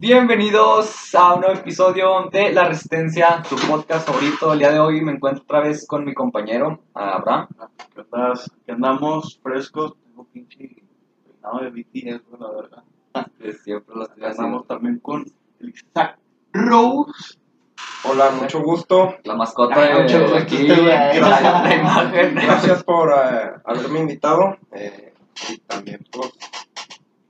Bienvenidos a un nuevo episodio de La Resistencia, tu podcast favorito. El día de hoy me encuentro otra vez con mi compañero Abraham. ¿Qué? Que andamos frescos. Tengo pinche peinado de BTS, la verdad. Siempre lo estoy Andamos también con el Isaac Rose. Hola, mucho gusto. La mascota Ay, de, de aquí, la, la imagen. Gracias por eh, haberme invitado. eh, y también, pues,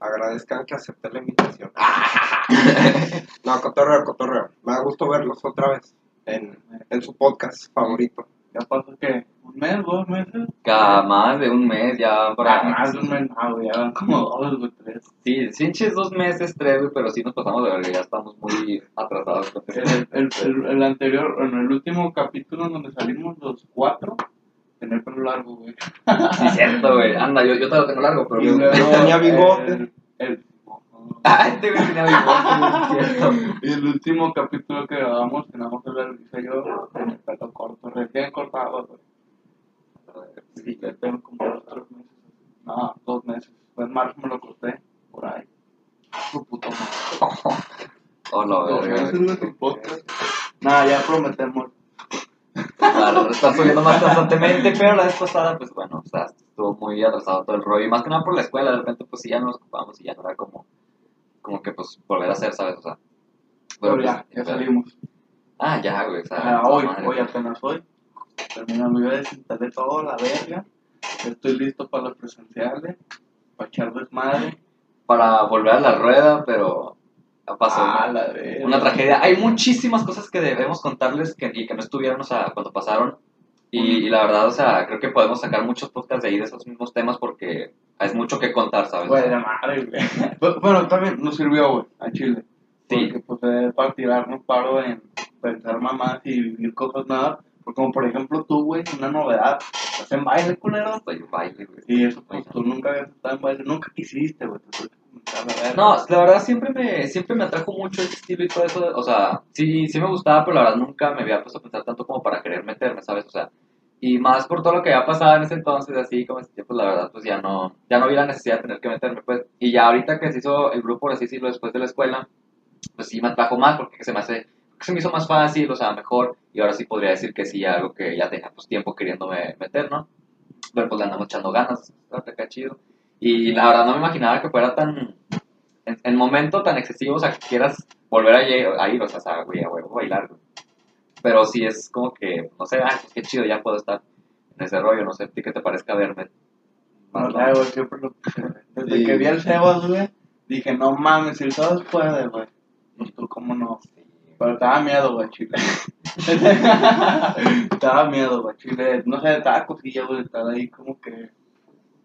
agradezcan que acepté la invitación. No, cotorreo, cotorreo. Me da gusto verlos otra vez en, en su podcast favorito. Ya pasó que un mes, dos meses. Cada más de un mes ya para... Más de un mes, no, güey, ya van como dos, güey, tres. Sí, pinches dos meses, tres, güey, pero sí nos pasamos de verga, ya estamos muy atrasados. El, el, el, el anterior, en el último capítulo donde salimos los cuatro, tenía el pelo largo, güey. Sí, cierto, güey. Anda, yo, yo te lo tengo largo, pero... Yo- luego tenía bigote. El, el- Ah, este güey tenía bigote, cierto. Y el último capítulo que grabamos, teníamos el Luisa y yo, con el pelo corto, recién cortado, güey. Sí, ya tengo como dos, tres meses. No, dos meses. Fue en marzo me lo corté, por ahí. Su puta madre. Oh, la Dos verga, meses, güey. Nada, ya prometemos. Claro, está subiendo más constantemente, pero la vez pasada, pues bueno, o sea, estuvo muy atrasado todo el rollo. Y más que nada por la escuela, de repente, pues sí, ya nos ocupamos y ya no era como, como que, pues, volver a hacer, ¿sabes? O sea, Pero pues, ya, ya salimos. Ah, ya, güey, o sea, Ah, hoy, madre. hoy, apenas hoy. Terminando, yo desinstalé todo, la verga. Estoy listo para los presenciales, para echar desmadre. Para volver a la rueda, pero ya pasó. Ah, la. Una tragedia. Hay muchísimas cosas que debemos contarles que, y que no estuvieron, o sea, cuando pasaron. Y, y la verdad, o sea, creo que podemos sacar muchos podcasts de ahí de esos mismos temas porque es mucho que contar, ¿sabes? De madre, güey. Bueno, también nos sirvió, güey, a Chile. Sí. Porque, pues, es para tirarnos paro en pensar mamás y vivir cosas nuevas. Porque, como por ejemplo, tú, güey, una novedad. Estás en baile, culero. Soy un baile, güey. Y eso, pues, tú nunca habías estado en baile. Nunca quisiste, güey. No, la verdad siempre me, siempre me atrajo mucho ese estilo y todo eso. O sea, sí, sí me gustaba, pero la verdad nunca me había puesto a pensar tanto como para querer meterme, ¿sabes? O sea, y más por todo lo que había pasado en ese entonces, así como ese tiempo, la verdad, pues ya no, ya no vi la necesidad de tener que meterme, pues. Y ya ahorita que se hizo el grupo, por así decirlo, después de la escuela, pues sí me atrajo más porque se me hace, se me hizo más fácil, o sea, mejor. Y ahora sí podría decir que sí, algo que ya tenía pues tiempo queriéndome meter, ¿no? Pero pues le andamos echando ganas, está chido. Y la verdad no me imaginaba que fuera tan, en, en momento tan excesivo, o sea, que quieras volver a, ir, o sea, güey, a huevo, bailar, güey. Pero sí es como que, no sé, ah, pues qué chido, ya puedo estar en ese rollo, no sé, ¿a ti qué te parezca verme? Güey, siempre lo Desde Sí. que vi el Sebas, güey, dije, no mames, si el Sebas puede, güey. Pues tú, ¿cómo no? Pero te daba miedo, güey, Chile. te daba miedo, güey, Chile. No sé, te daba cosilla, güey, estar ahí como que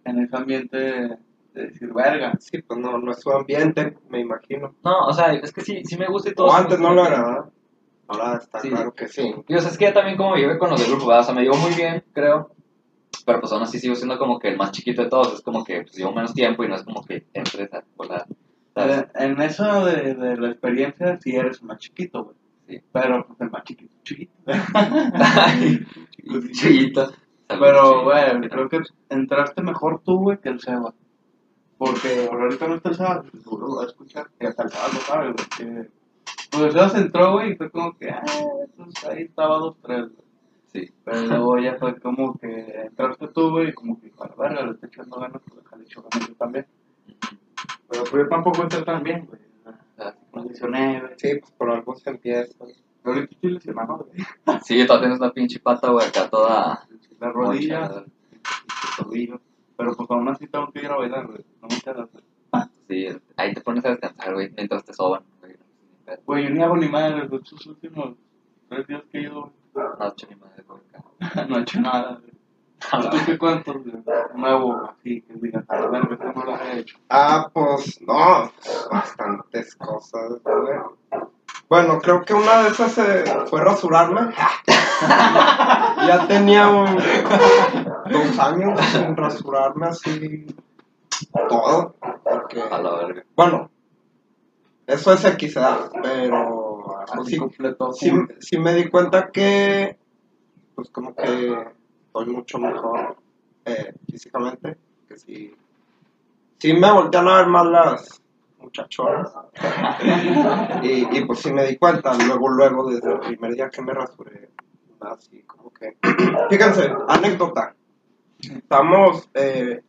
en ese ambiente de, de decir, verga. Sí, pues no, no es su ambiente, me imagino. No, o sea, es que sí, sí me gusta y todo. O antes no lo era, ¿verdad? Ahora está Sí. claro que sí. Y o sea, es que ya también como llevé con los del grupo, ¿verdad? o sea, me llevo muy bien, creo. Pero pues aún así sigo siendo como que el más chiquito de todos. Es como que pues, llevo menos tiempo y no es como que entres a volar. ¿sabes? Eh, En eso de, de la experiencia, sí eres más chiquito, güey. Sí. Pero, pues, el más chiquito, chiquito. Chiquito. Pero, güey, creo que entraste mejor tú, güey, que el Seba. Porque ahorita no está el Seba, seguro lo va a escuchar. Y hasta el Seba lo sabe, güey. Que... Pues el Seba se entró, güey, y fue como que, ah, pues ahí estaba dos, tres, güey. Sí. Pero luego ya fue como que entraste tú, güey, y como que, para verga, le estoy echando ganas, pues déjale echar ganas yo también. Pero pues yo tampoco entré tan bien, güey. Ah, Me lesioné, güey. Sí, pues por algo se empieza. Pero ahorita estoy lesionado, güey. Sí, todavía tienes una pinche pata, güey, acá toda. La rodilla, mochada. el tobillo. Pero pues aún así tengo que ir a bailar, güey. No me quedas, güey. Sí, ahí te pones a descansar, güey, mientras te soban. güey. Güey, yo ni hago ni madre, los estos últimos tres días que he ido, No, hecho ni madre, por acá. no he hecho nada, güey. ¿Tú qué cuántos, güey? Nuevo, así, que digas, a ver, no lo he hecho. Ah, pues no, bastantes cosas, güey. Bueno, creo que una de esas eh, fue rasurarme. ya tenía un, dos años sin rasurarme así todo. Porque, A la verga. bueno, eso es X, ¿verdad? pero pues, sí, completo. sí, sí me di cuenta que, pues como que estoy mucho mejor eh, físicamente, que sí, sí me voltean a ver más las, muchachones. y, y pues sí me di cuenta, luego, luego, desde el primer día que me rasuré, así como que... Fíjense, anécdota. Estamos, eh,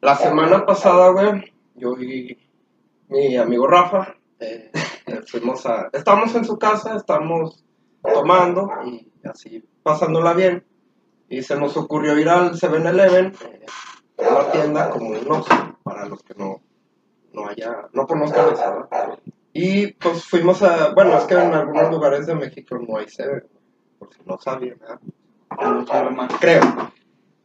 la semana pasada, güey, yo y mi amigo Rafa, eh, eh, fuimos a... Estamos en su casa, estamos tomando y así pasándola bien. Y se nos ocurrió ir al 7-Eleven, eh, una tienda como un Oxxo, para los que no, no haya, no conozcan eso, ¿verdad? Y pues fuimos a, bueno, es que en algunos lugares de México no hay 7, por si no sabían. No más. creo.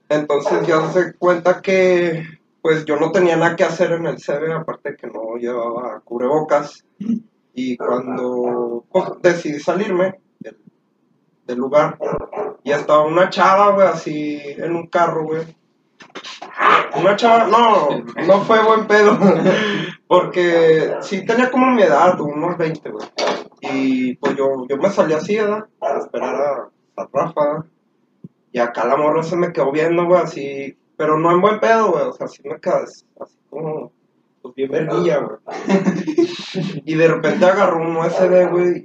Entonces ya se cuenta que pues yo no tenía nada que hacer en el CB, aparte que no llevaba cubrebocas. Y cuando pues, decidí salirme del, del lugar, y estaba una chava, güey, así en un carro, güey. Una chava, no, no fue buen pedo, porque sí tenía como mi edad, unos 20, güey. Y pues yo, yo me salí así, ¿verdad? Para esperar a, a Rafa. Y acá la morra se me quedó viendo, güey, así. Pero no en buen pedo, güey. O sea, así me quedas así como. Pues bien verguilla, güey. y de repente agarró un USB, güey.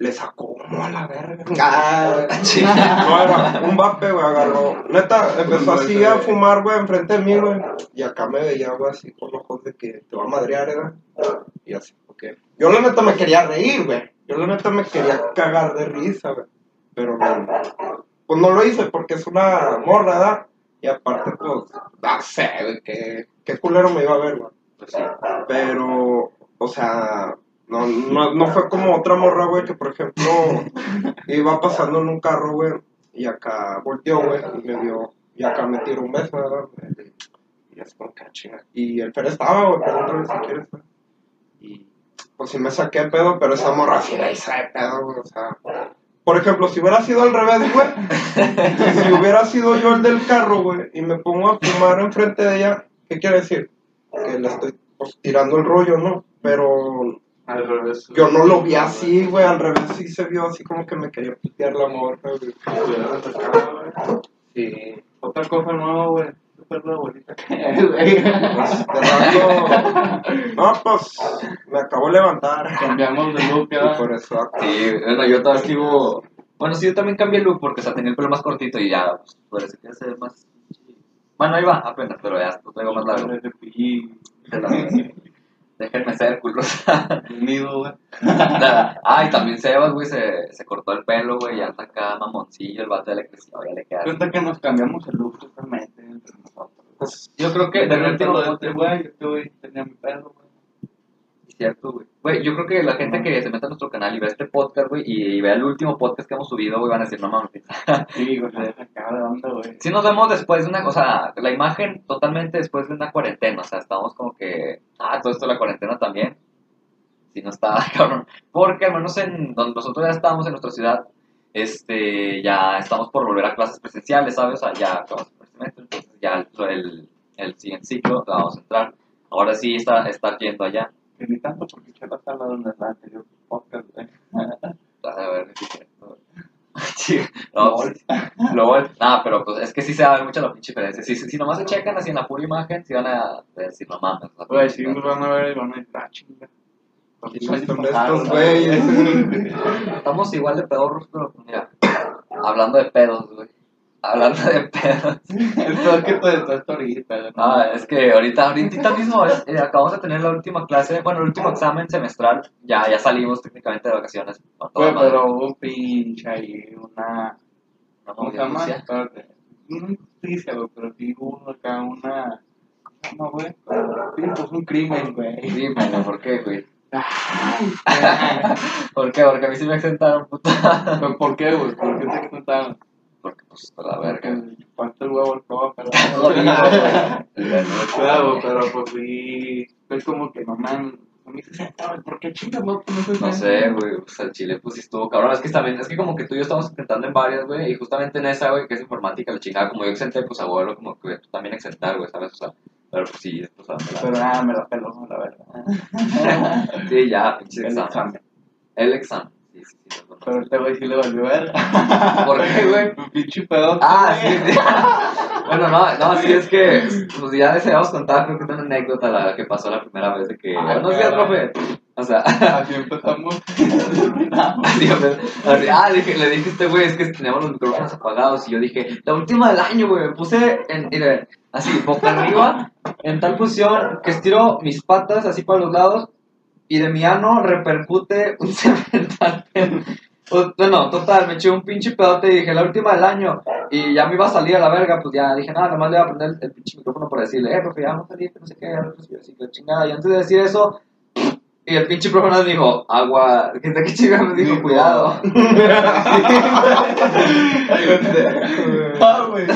Le sacó como a la verga. Ah, no, era un vape, güey, agarró. Neta, empezó así a fumar, güey, enfrente de mí, güey. Y acá me veía, güey, así con ojos de que te va a madrear, ¿verdad? Y así, ok. Yo la neta me quería reír, güey. Yo la neta me quería cagar de risa, güey. Pero no, pues no lo hice porque es una morra, ¿verdad? Y aparte, pues, no sé, güey, qué, qué culero me iba a ver, güey. Pues sí. Pero, o sea, no, no, no fue como otra morra, güey, que por ejemplo iba pasando en un carro, güey, y acá volteó, güey, y me vio, y acá me tiró un beso, ¿verdad? Y es como que ah. Y el Fer estaba, güey, pregúntale si quieres, güey. Y pues sí me saqué de pedo, pero esa morra sí la hizo de pedo, güey, o sea. Por ejemplo, si hubiera sido al revés, güey, si hubiera sido yo el del carro, güey, y me pongo a fumar enfrente de ella, ¿qué quiere decir? Que le estoy pues, tirando el rollo, ¿no? Pero Al revés. yo no lo vi así, güey, al revés sí se vio así como que me quería pitear la morra, güey. Sí. Otra cosa nueva, güey. Güey. Pues, no, pues, me acabo de levantar. Cambiamos de look, ya. por eso, Sí, bueno, yo todavía sigo. Bueno, sí, yo también cambié el look porque, o sea, tenía el pelo más cortito y ya, pues, parece que se ve más. Bueno, ahí va, apenas, pero ya lo traigo más largo. Déjenme ser culos. nido, güey. ah, y también Sebas, güey, se, se cortó el pelo, güey, y anda acá mamoncillo, el vato le creció, ya le queda. Cuenta que nos cambiamos el look totalmente entre nosotros. pues, Yo creo que De último lo de este güey, güey tenía mi pelo, güey. Cierto, güey. Güey, yo creo que la gente que se meta a nuestro canal y ve este podcast, güey, y vea el último podcast que hemos subido, güey, van a decir, no mames. Sí, güey, güey. Si nos vemos después de una, o sea, la imagen totalmente después de una cuarentena, o sea, estamos como que, ah, todo esto de la cuarentena también. Si no está, cabrón. Porque al menos en donde nosotros ya estábamos en nuestra ciudad, este, ya estamos por volver a clases presenciales, ¿sabes? O sea, ya acabamos el semestre, entonces ya el, el, el siguiente ciclo vamos a entrar. Ahora sí está, estar yendo allá. Tanto porque se va a hablar en el anterior podcast, güey. A ver, sí, sí. No, pues, luego, nada, pero pues es que sí se da mucha la pinche diferencia. Si, si nomás se checan así en la pura imagen, si van a decir, no mames. la Güey, sí, nos van a ver y van a decir, ah, chinga. ¿Quiénes son estos güeyes? Estamos igual de pedorros, pero pues, mira, hablando de pedos, güey. Hablando de pedos. Que estás ahorita. Ah, es que ahorita, ahorita mismo es- eh, acabamos de tener la última clase, bueno, el último examen semestral. Ya, ya salimos técnicamente de vacaciones. madre. pero hubo un pinche ahí, una. ¿Cómo se llama? noticia. Güey, pero sí hubo acá, una. ¿Cómo se llama, güey? Sí, pues un crimen, güey. Dime, ¿por qué, güey? Ay, ¿Por qué? Porque a mí sí me exentaron, puta. ¿Por qué, güey? ¿Por qué te explicaron? Porque, pues, a la verga. Falta el huevo al todo, pero. Claro, pero pues sí. Es como que man. Me dices, ¿por qué chingas no No sé, güey, pues al chile pues sí estuvo cabrón. Es que también, es que como que tú y yo estamos intentando en varias, güey, y justamente en esa, güey, que es informática, la chingada, como yo exenté, pues abuelo, como que tú también exentar, güey, ¿sabes? O sea, pero pues sí, pues a Pero ah, me la peló, la verdad. Sí, ya, pinche El examen. El examen. Pero este güey sí le valió ver. ¿Por qué, güey? Un pinche pedo. Ah, sí, sí. Bueno, no, no, sí es que, pues ya les habíamos contado, creo que es una anécdota la que pasó la primera vez de que, Ay, buenos días, profe. O sea, Así empezamos. Así, así, ah, dije, le dije a este güey, es que teníamos los micrófonos apagados y yo dije, la última del año, güey, me puse en, así, boca arriba, en tal posición que estiro mis patas así para los lados y de mi ano repercute un cemental. Pues, Bueno, total, me eché un pinche pedote y dije, la última del año. Y ya me iba a salir a la verga, pues ya dije, nada, nomás le voy a prender el, el pinche micrófono para decirle, eh, profe, ya vamos a salir, que no sé qué, ya no sé qué, así que chingada. Y antes de decir eso, y el pinche profe nos dijo, agua, que de qué chingada me dijo, cuidado. Ah, güey.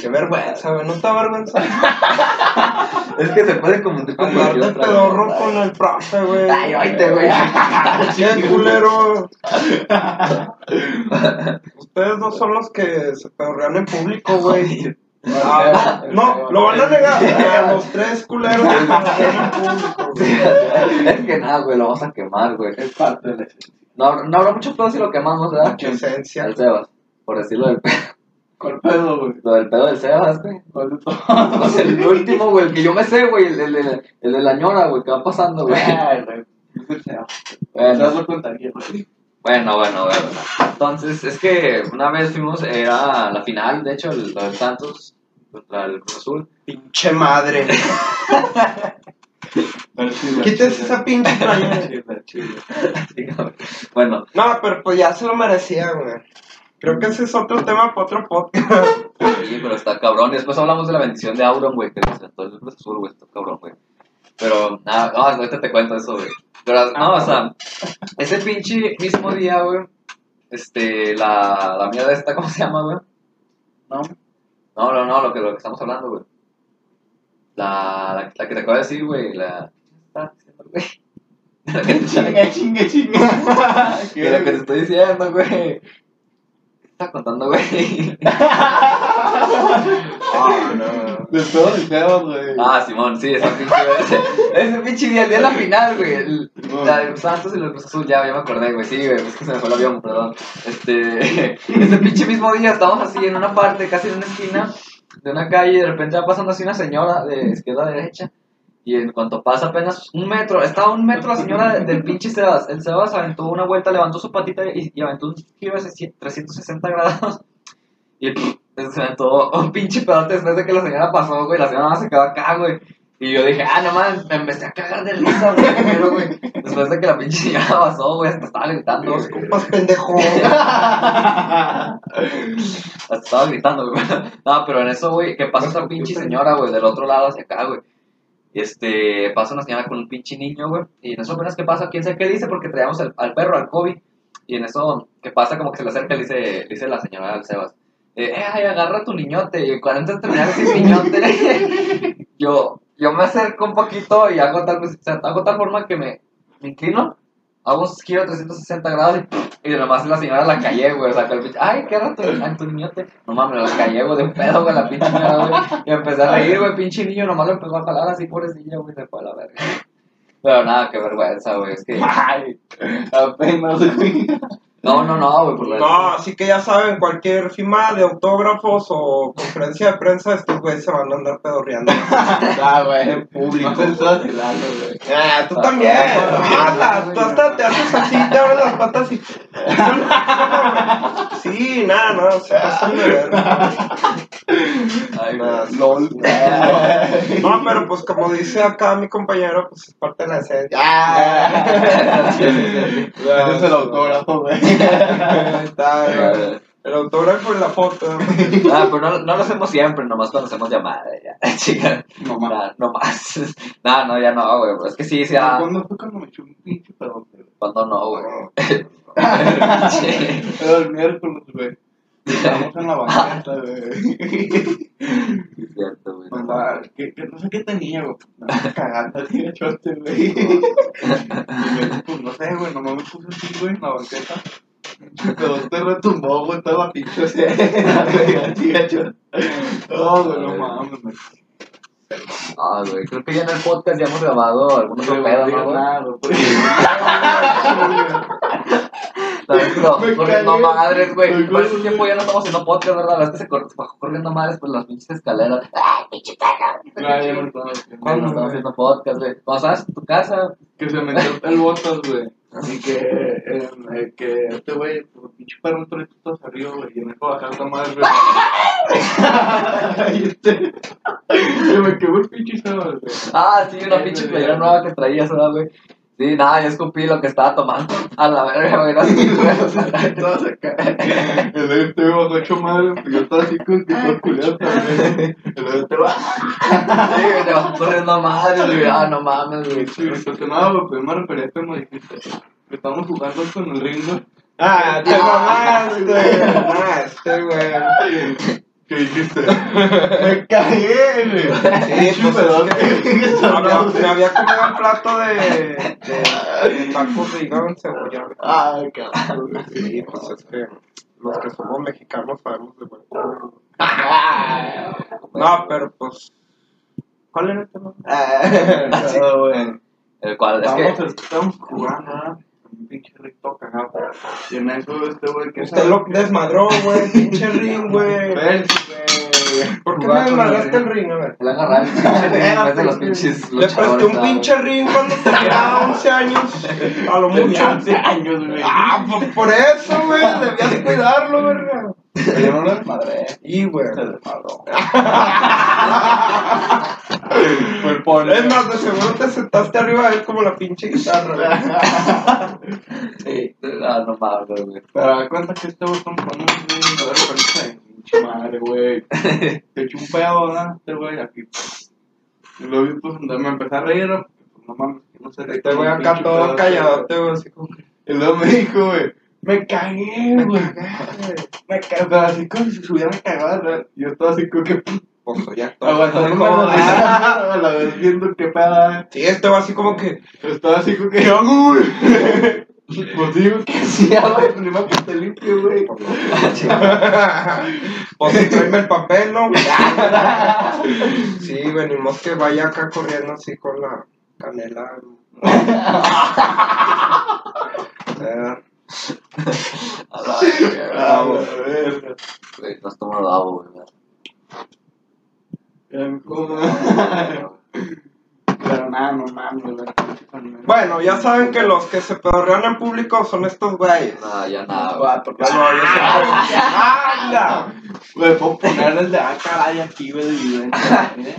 Qué vergüenza, güey. ¿No te avergüenza? es que se puede confundir con cualquier de otra pedorro con el profe, güey. Ay, oíste, güey. Qué culero. Ustedes dos son los que se pedorrean en público, güey. Ah, no, lo van a negar. A los tres culeros que se pedorrean en público, güey. es que nada, güey, lo vamos a quemar, güey. Es parte de la esencia. No, no habrá mucho pedo si lo quemamos, ¿verdad? Mucha esencia. El Sebas, por decirlo del pedo. ¿Cuál pedo, güey? Lo del pedo del Sebas, güey. ¿Cuál de todos? O sea, el último, güey, el que yo me sé, güey, el, el, el, el de la ñora, güey, que va pasando, güey. Ay, güey. Es el sea. Bueno, No lo contaría, güey. bueno, bueno, bueno. Entonces, es que una vez fuimos, era la final, de hecho, el, lo del Santos contra el Cruz Azul. Pinche madre. Quítese esa pinche playera. Bueno, No, pero pues ya se lo merecía, güey. Creo que ese es otro tema para otro podcast. sí, pero está cabrón. Y después hablamos de la bendición de Auron, güey, que nos sentó el Cruz Azul, güey, está cabrón, güey. Pero, nada, no, ahorita te cuento eso, güey. Pero, no, o sea, ese pinche mismo día, güey, este, la, la mierda esta, ¿cómo se llama, güey? No, No, no, no, lo que, lo que estamos hablando, güey. La, la, la que te acabo de decir, güey, la... ¿qué estás diciendo, güey? La que te- chinga, chinga. de la que te estoy diciendo, güey. ¿Qué te estaba contando, güey? Ah, no. De pedo de pedo, güey. Ah, Simón, sí, ese pinche, ese, ese pinche día, el día de la final, güey. el- La de los Santos y los Cruz Azul, ya, ya me acordé, güey. Sí, güey, es que se me fue el avión, perdón. Este, ese pinche mismo día estábamos así en una parte, casi en una esquina de una calle, y de repente va pasando así una señora de izquierda a derecha. Y en cuanto pasa apenas un metro, estaba un metro la señora de- del pinche Sebas. El Sebas aventó una vuelta, levantó su patita y, y aventó un giro de 360 grados. Y se aventó un pinche pedote después de que la señora pasó, güey. La señora se quedó acá, güey. Y yo dije, ah, no mames, me empecé a cagar de risa, güey. primero, güey. Después de que la pinche señora pasó, güey, hasta estaba gritando. Los compas pendejo. Hasta estaba gritando, güey. No, pero en eso, güey, que pasa otra pinche señora, güey, del otro lado hacia acá, güey. Y este, pasa una señora con un pinche niño, güey. Y en eso apenas que pasa, quién sabe qué dice, porque traíamos al, al perro, al Kobe. Y en eso, que pasa como que se le acerca, le dice, dice la señora al Sebas. Eh, eh, ay, agarra tu niñote. Y cuando antes de terminar ese niñote, yo, yo me acerco un poquito y hago tal, sea, hago tal forma que me, me inclino, hago un giro de 360 grados y, y nomás la señora la callé, güey. O sea, que el pinche, ay, qué rato, ay, tu niñote. No mames, la callé, güey, de pedo, güey, la pinche señora, güey. Y me empecé a reír, güey, pinche niño, nomás lo empezó a jalar así, pobrecillo, güey, se fue a la verga. Pero nada, qué vergüenza, güey, es que... Ay, apenas, güey. No, no, no, güey, por la... No, así que ya saben, cualquier firma de autógrafos o conferencia de prensa, estos güeyes se van a andar pedorreando. Ah, güey, público. No Ah, tú también. Mata, tú hasta te haces así, te abres las patas y. Sí, nada, no, se pasan de ver. Ay, Nada, güey. LOL. No, pero pues como dice acá mi compañero, pues es parte de la esencia. Ah. Es el autógrafo, güey. Está, güey. El autógrafo y la foto. Ah, pero no, no lo hacemos siempre, nomás cuando hacemos llamada, ya. Chica, No no, mames. no más. No, no, ya no, güey. pero Es que sí, sí, ah, ¿Cuándo fue cuando me eché un pinche pedote, güey? cuando no, güey. Era el miércoles, güey. Estábamos en la banqueta, güey. Es cierto, güey. Mandaba, que, que no sé qué tenía, güey. Cagando de chote, güey. Pues no sé, güey, nomás me puse así, güey, en la banqueta. Pero te retumbó, güey, toda la pinche chote. No, güey, no mames, güey. Ah, güey. Creo que ya en el podcast ya hemos grabado algunos No pedos, ¿no, güey? nada, lo bajó Me corriendo madres, güey. Por ese tiempo ya no estamos haciendo podcast, ¿verdad? La vez que se bajó corriendo madres por las pinches escaleras. ¡Ay, pinche! No, no haciendo. Cuando ¿Cuándo, estamos haciendo podcast, güey. Cuando estabas en tu casa, Que se metió el botas, güey. Y que, eh, eh, que este güey, pues, pinche perro, un torito todo arriba, güey. Y en eso bajar esta madre, güey. Y este. Se me quedó el pinche sábado, güey. Ah, sí, una pinche playera nueva que traías, ¿verdad, güey? Sí, nada, yo escupí lo que estaba tomando. A la verga, güey, así, güey. o sea, Todos acá. El de este güey bajó hecho madre, pues yo estaba así con que culiado también. El de este va. Sí, güey, te vas corriendo madre, güey. Ah, no mames, güey. Sí, pues nada, güey, pues me refería a como dijiste. Que estamos jugando con el güey. Ah, te mamaste. Ah, este, güey. ¿Qué dijiste? Me cagué, güey. Sí, pues, que me había, me había comido el plato de, de, de tacos de hígado encebollado. Ay, cabrón. Sí, pues es que los que somos mexicanos sabemos de buen. No, pero pues. ¿Cuál era el tema? Ah, güey. El cual, es Estábamos, que. estábamos jugando, pinche rito cagado. Y en eso este güey que Usted lo desmadró, güey, pinche ring, güey. ¿Por qué me desmadraste el ring? A ver. Le agarrar el pinche ring en vez de los pinches Le presté un pinche ring cuando tenía 11 años. A lo mucho. 11 años, güey. Ah, pues por eso, güey. Debías cuidarlo, verga. Yo no lo desmadré. Y, güey. Se desmadró. El pone. Es más, de seguro te sentaste arriba de él como la pinche guitarra. Sí, ah, no mames, güey. Pero da cuenta que este güey compró un ahorita, pinche madre, güey. Te echó un pedo, ¿verdad? Este güey aquí. Y luego, pues, me empecé a reír, porque, pues, no mames, que no sé. Este güey acá todo calladote, güey, así como. Y luego me dijo, güey, me cagué, güey. Me cagué, pero así como si se hubiera cagado, ¿verdad? Yo estaba así como que, Pues ya todo. aguantándome la risa, a la vez viendo qué pedo, ¿eh? Sí, va así como que. Estaba así como que, ¿qué hago, güey? Pues digo, ¿qué hacía, güey? Primero que te limpio, güey. Pues sí, tráeme el papel, ¿no? Sí, venimos que vaya acá corriendo así con la canela. A la verga, Ah, güey. no estamos dado, güey. Pero nada, no mames, güey. Bueno, ya saben que los que se pedorrean en público son estos güeyes. No, ya nada, güey. Cuatro, Ya no, yo siempre- ¡Anda! Güey, puedo poner el de ah, caray aquí, güey, de. ¿eh?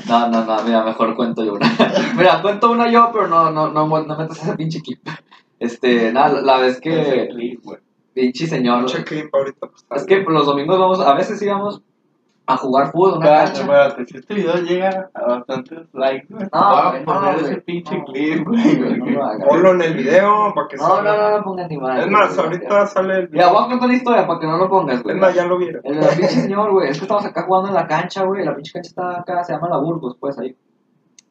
No, no, no, mira, mejor cuento yo una. mira, cuento una yo, pero no, no, no, no metas ese pinche clip. Este, nada, la, la vez que pinche señor. Pinche clip ahorita. pues, Es que los domingos vamos, a veces íbamos a jugar fútbol, una cancha. espérate, si este video llega a bastantes likes, güey, No, a poner ese pinche clip, güey. Ponlo en el video para que No, no, no, no pongas ni madre. Es más, ahorita sale el Mira, voy a contar una historia para que no lo pongas, güey. Es más, ya lo vieron. El la pinche señor, güey, es que estamos acá jugando en la cancha, güey, la pinche cancha está acá, se llama la Burgos, pues, ahí.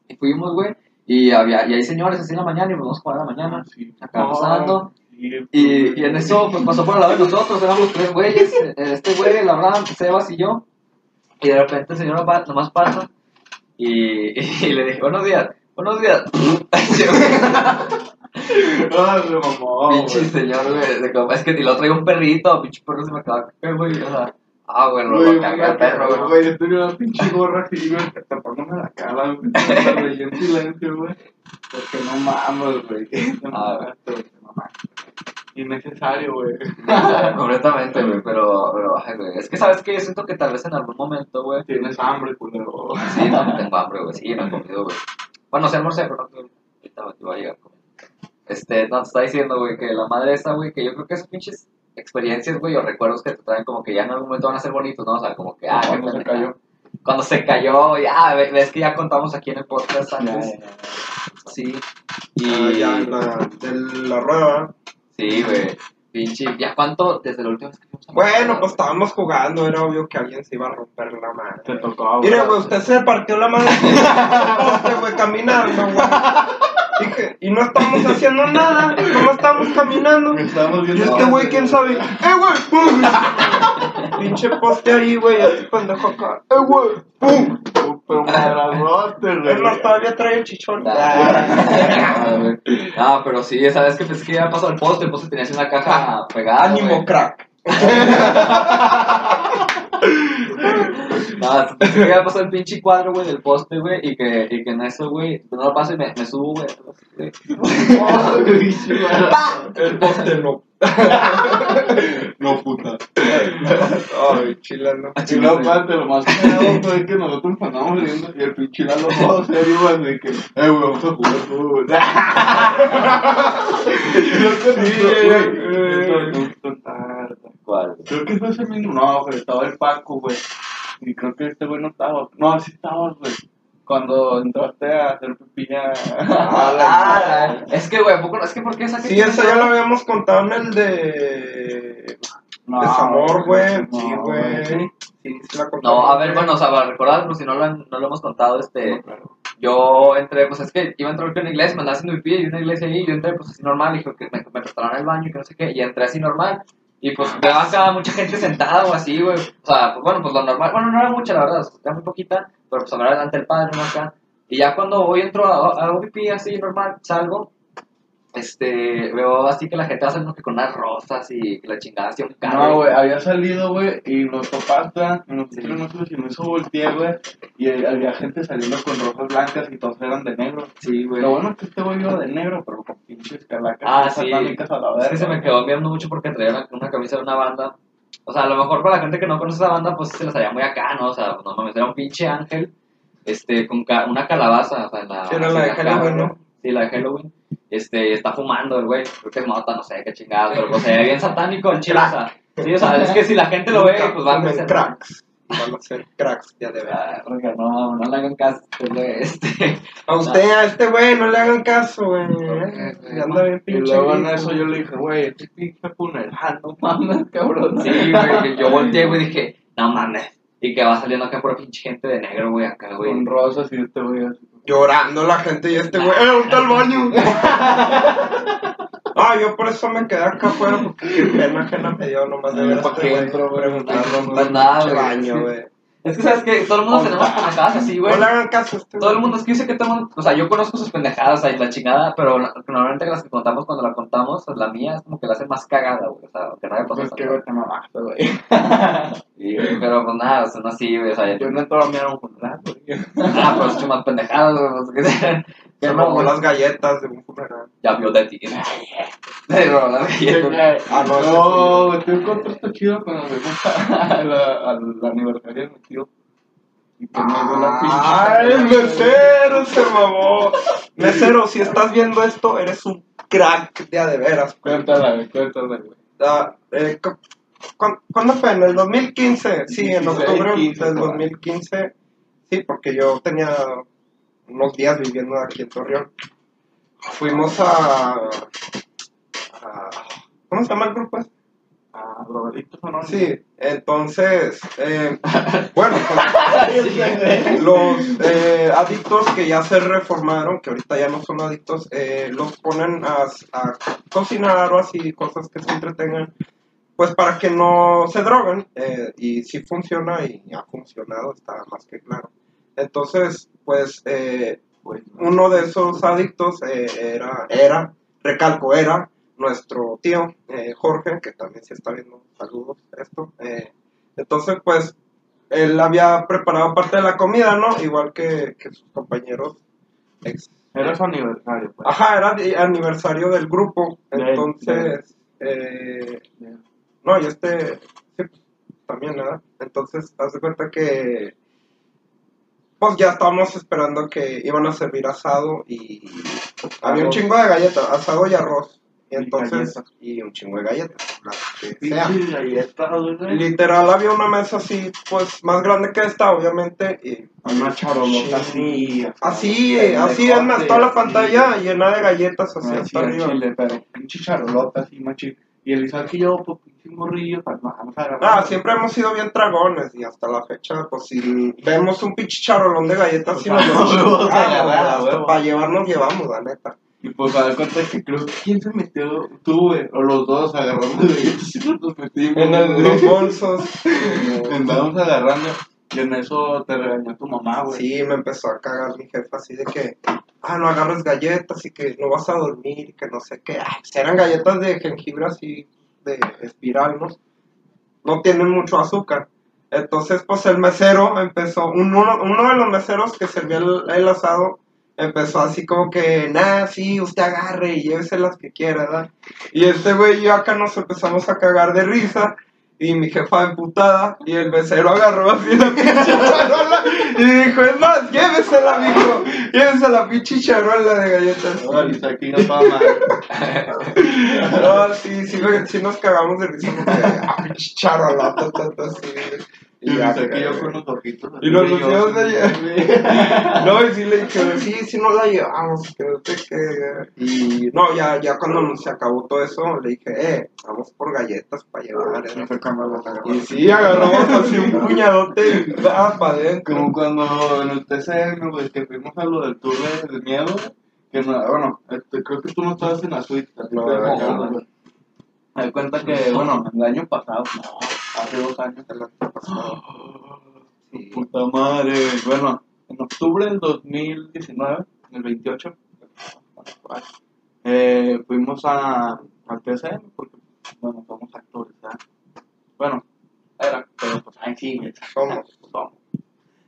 Y fuimos, güey, y había, y hay señores así en la mañana, y vamos a jugar en la mañana, Sí. acá pasando, y, y en eso, pues, pasó por al lado de nosotros, éramos tres güeyes, eh, este güey, el Abraham, Sebas y yo, y de repente el señor nomás pasa, y, y le dije, buenos días, buenos días, Ah, pinche señor, güey, de es que ni lo traía un perrito, pinche perro se me acaba, ¿qué, güey? O sea, ah, bueno, Güey, lo cagué al perro, güey. güey, yo tenía una pinche gorra así, güey, tapándome la cara, güey. En silencio, güey. Porque no mames, güey. Ah, güey. Innecesario, güey. Completamente, güey, pero, pero, ay, güey, es que sabes que yo siento que tal vez en algún momento, güey, Tienes hambre, culero. sí, no, tengo hambre, güey, sí, no he comido, güey. Bueno, sí almorcé, pero no, que ahorita te voy a llegar. Este, no, te está diciendo, güey, que la madre esa, güey, que yo creo que esas pinches experiencias, güey, o recuerdos que te traen como que ya en algún momento van a ser bonitos, ¿no? O sea, como que, ah, Cuando se cayó. Cuando se cayó, ya, ve- ves que ya contamos aquí en el podcast Ya, antes. ya, ya. Sí. Ah, Y. ya, la, de la rueda. Sí, güey. Pinche. ¿Ya cuánto? Desde la última vez que fuimos a Bueno, pues estábamos jugando, era obvio que alguien se iba a romper la Te madre. tocó, Mire, güey, usted se partió la poste, güey, caminando, güey. Dije, y no estamos haciendo nada, ¿cómo estamos caminando? Estamos Y este güey, quién sabe. ¡Eh, güey! pinche poste ahí, güey, este pendejo acá. ¡Eh, güey! ¡Pum! Pero madrazote, güey. Es más, todavía trae el chichón. Ah, güey. No, pero sí, sabes que pensé que había pasado el poste, el poste tenía así una caja pegada. Ánimo, crack. No, pensé que había pasado el pinche cuadro, güey, del poste, güey, y que, y que en eso, güey, no lo paso y me, me subo, güey. El poste no. No, puta. Ay, chileno. Y luego, aparte, lo más cagado fue que nosotros nos andamos riendo y el pinche Lalo todo serio, güey, de que, eh, güey, vamos a jugar fútbol. ¿Cuál? Creo que fue ese mismo, no, güey, estaba el Paco, güey. Y creo que este güey no estaba. No, sí estaba, güey. Cuando entraste a hacer pipilla. Ah, es que, güey, ¿a poco- es que ¿por qué esa Sí, eso ya lo habíamos contado en el de. No, Desamor, güey. no, Sí, güey. Sí, sí la contamos. No, a ver, bueno, o sea, para recordar, por si no lo, han- no lo hemos contado, este, No, claro. yo entré, pues es que iba a entrar a una iglesia, me andaba haciendo mi pie y una iglesia ahí, y yo entré pues así normal, y dije que me, me prestaron el baño y que no sé qué, y entré así normal, y pues veo acá mucha gente sentada o así, güey, o sea, pues bueno, pues lo normal, bueno, no era mucha la verdad, era muy poquita, pero pues a ver delante del padre, ¿no? Acá, y ya cuando hoy entro a, a pipí así normal, salgo, este, veo así que la gente va saliendo que con unas rosas y que la chingada así un carro. No, güey, había salido, güey, y nos topaste, y nosotros no sé si me hizo volteé, güey, y había gente saliendo con rosas blancas y todos eran de negro. Sí, güey. Lo bueno es que este güey iba de negro, pero con pinches calacas Ah, sí. a la Es que se me quedó viendo mucho porque traía una, camisa de una banda. O sea, a lo mejor para la gente que no conoce esa banda, pues se les haría muy acá, ¿no? O sea, no mames, era un pinche ángel, este, con ca- una calabaza, o sea, en la... Sí, era la de Halloween. ¿no? Sí, la de Halloween. Este, está fumando el güey, creo que es mota, no sé, qué chingada, pero pues se ve bien satánico el chile, o sea... Sí, o sea, es que si la gente lo ve, pues va a pensar... cracks. Van a ser cracks, ya de verdad. Ah, no, no le hagan caso, este, güey, este... A usted, a este güey, no le hagan caso, güey. güey? Ya anda bien Y pinche. luego en eso yo le dije, güey, este pinche funeral, no mames, cabrón. Sí, güey, yo volteé, güey, y dije, no mames. Y que va saliendo acá pura pinche gente de negro, güey, acá, güey. Con rosas y este güey así. Llorando la gente y este güey, ¡eh, ahorita al baño! Ah, yo por eso me quedé acá afuera porque qué pena ajena me dio nomás de ver a ¿Pa' este güey preguntando Pues güey, baño, güey. Es que, ¿sabes que Todo el mundo tenemos pendejadas así, güey. No le hagan caso este Todo el mundo, es que yo sé que todo el mundo, o sea, yo conozco sus pendejadas ahí, la chingada, pero la- normalmente las que contamos cuando la contamos, pues, la mía es como que la hace más cagada, güey, o sea, que no haya pasado Pues que güey, te mamaste, güey. Sí, güey, pero pues nada, son así, güey, o sea, Yo yo no entro a mirar un funeral, güey. Ah, pero es que más pendejadas, güey, pues, Se robó las galletas de un funeral. Ya vio de ti. Se robó las galletas. Ah, no, No, tengo un contrato chido cuando fuimos a la- al aniversario de mi tío. Y que me dio la ¡Ay, el pinche. mesero se mamó! Mesero, si estás viendo esto, eres un crack de a de veras. Cuéntala, güey, cuéntala, güey. Ah, eh, cu- cu- ¿Cuándo fue? ¿En el 2015? Sí, en 16, octubre 15, del por ahí. 2015. Sí, porque yo tenía unos días viviendo aquí en Torreón. Fuimos a... a- ¿Cómo se llama el grupo? Ah, Roberto Sonora. Sí, entonces, eh, bueno, pues, los eh, adictos que ya se reformaron, que ahorita ya no son adictos, eh, los ponen a, a cocinar o así, cosas que se entretengan, pues para que no se droguen, eh, y si funciona y ha funcionado, está más que claro. Entonces, pues, eh, uno de esos adictos eh, era, era, recalco, era nuestro tío eh, Jorge, que también se está viendo, saludos, esto. eh, entonces, pues, él había preparado parte de la comida, ¿no? Igual que, que sus compañeros ex. Era su aniversario, pues. Ajá, era aniversario del grupo, entonces, eh, no, y este, sí, pues, también, ¿verdad? Entonces, haz de cuenta que, pues ya estábamos esperando que iban a servir asado y había un chingo de galletas, asado y arroz. Y entonces, y un chingo de galletas, las que galletas. Literal, había una mesa así, pues, más grande que esta, obviamente, y... Una charolota así. Así, así es más, toda la pantalla llena de galletas así hasta arriba. chile, pero pinche charolota así, machín. Y el Isaac y yo, pues pinche morrillo, pues vamos a agarrar. Ah, siempre hemos sido bien dragones y hasta la fecha, pues si vemos un pinche charolón de galletas, sí Pues, nos vamos, a para llevarnos llevamos, la neta. Y pues a dar cuenta que creo que quién se metió, tú, güey, o los dos agarramos galletas y nos los metimos. En los bolsos. Andábamos agarrando. Y en eso te regañó tu mamá, güey. Sí, me empezó a cagar mi jefa así de que, ah, no agarres galletas y que no vas a dormir que no sé qué. Ah, pues eran galletas de jengibre así, de espiral, ¿no? No tienen mucho azúcar. Entonces, pues el mesero empezó, un- uno, uno de los meseros que servía el, el asado, empezó así como que, nah, sí, usted agarre y llévese las que quiera, ¿verdad? Y este güey y yo acá nos empezamos a cagar de risa. Y mi jefa emputada, y el mesero agarró así la pinche charola y dijo, es más, llévesela, mijo, llévesela la pinche charola de galletas. Dice aquí no mal. No, sí, sí, nos cagamos de risa porque, ah, pinche charola, ta, ta, ta, así. Y ya, yo con los ojitos. Y lucidos de No, y sí le dije, sí, sí nos la llevamos, que no sé qué. Y no, ya, ya cuando se acabó todo eso, le dije, eh, vamos por galletas para llevar. eh. Y sí, agarramos así un puñadote y va para adentro. Como cuando en el TCM, güey, que fuimos a lo del tour de- del miedo, que no, bueno, este, creo que tú no estabas en la suite, No, no. Me cuenta que, bueno, el año pasado, no, hace dos años. Sí. Puta madre. Bueno, en octubre del 2019, el 28, eh, fuimos a, al TCM porque, bueno, somos actores, ¿verdad? Bueno, era, pero pues ahí sí, Somos. somos.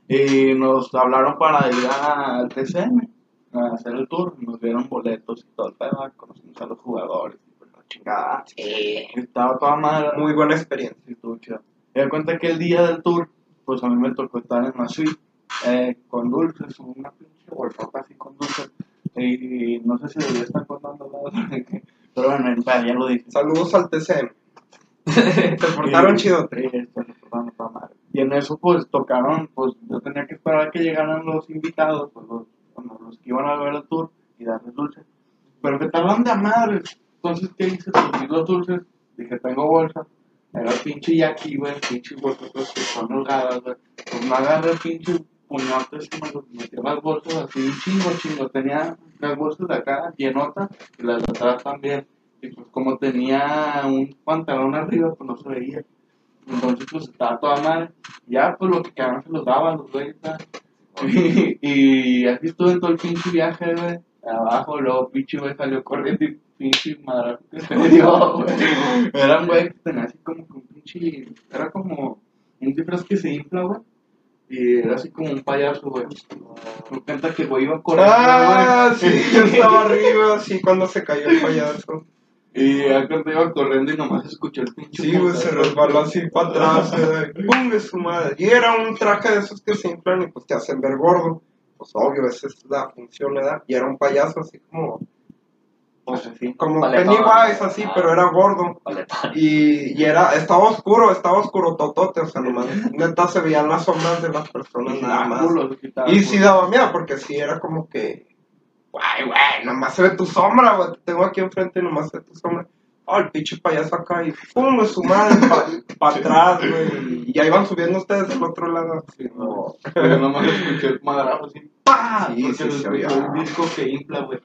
Y nos hablaron para ir al TCM a hacer el tour, nos dieron boletos y todo el pedo, conocimos a los jugadores chingada. Sí. Estaba toda madre. Muy buena experiencia. Estuvo chido. Me di cuenta que el día del tour, pues a mí me tocó estar en la suite eh, con dulces, una pinche bolsota así con dulces. Y no sé si debería estar contando nada, pero bueno, en plan, ya lo dije. Saludos al TCM. Te portaron Y- chido. Sí, se portaron toda madre. Y en eso, pues tocaron, pues yo tenía que esperar a que llegaran los invitados, pues los, bueno, los que iban a ver el tour y darles dulces. Pero que tardan de a madre. Entonces, ¿qué hice? Pues vi los dulces, dije, tengo bolsa. Era el pinche yaqui, güey, pinche bolsas que son holgadas, güey. Pues me agarré el pinche puñotes y me los metí en las bolsas así, un chingo, chingo. Tenía las bolsas de acá llenotas y las de atrás también. Y pues como tenía un pantalón arriba, pues no se veía. Entonces pues estaba toda mal. Ya pues lo que quedaban se los daban los güeyes. Y, y así estuve todo el pinche viaje, güey. Abajo, luego pinche güey salió corriendo y pinche madrazo que se dio, güey. Era un güey que tenía así como un pinche. Era como un disfraz que se infla, güey. Y era así como un payaso, güey. Me cuenta que güey iba corriendo, Ah, sí, güey. yo estaba arriba, sí, cuando se cayó el payaso. Y cuando iba corriendo y nomás escuché el pinche. Sí, güey, se resbaló así para atrás, eh, ¡pum! de su madre. Y era un traje de esos que se inflan y pues te hacen ver gordo. Pues obvio, esa es la función, ¿verdad? Y era un payaso así como, Pues así. como Paletón. Pennywise, así, pero era gordo. Paletón. Y, y era, estaba oscuro, estaba oscuro totote, o sea, nomás, neta se veían las sombras de las personas nada más. Culo, Y sí daba miedo, porque sí era como que, guay, güey, nomás se ve tu sombra, güey, te tengo aquí enfrente y nomás se ve tu sombra. Oh, el pinche payaso acá y pum, de su madre, para atrás, güey. Y ya iban subiendo ustedes del otro lado. Sí, no. Pero nomás escuché el madrazo así. ¡Pah! Sí, sí, oía. escuchó un disco que infla, güey.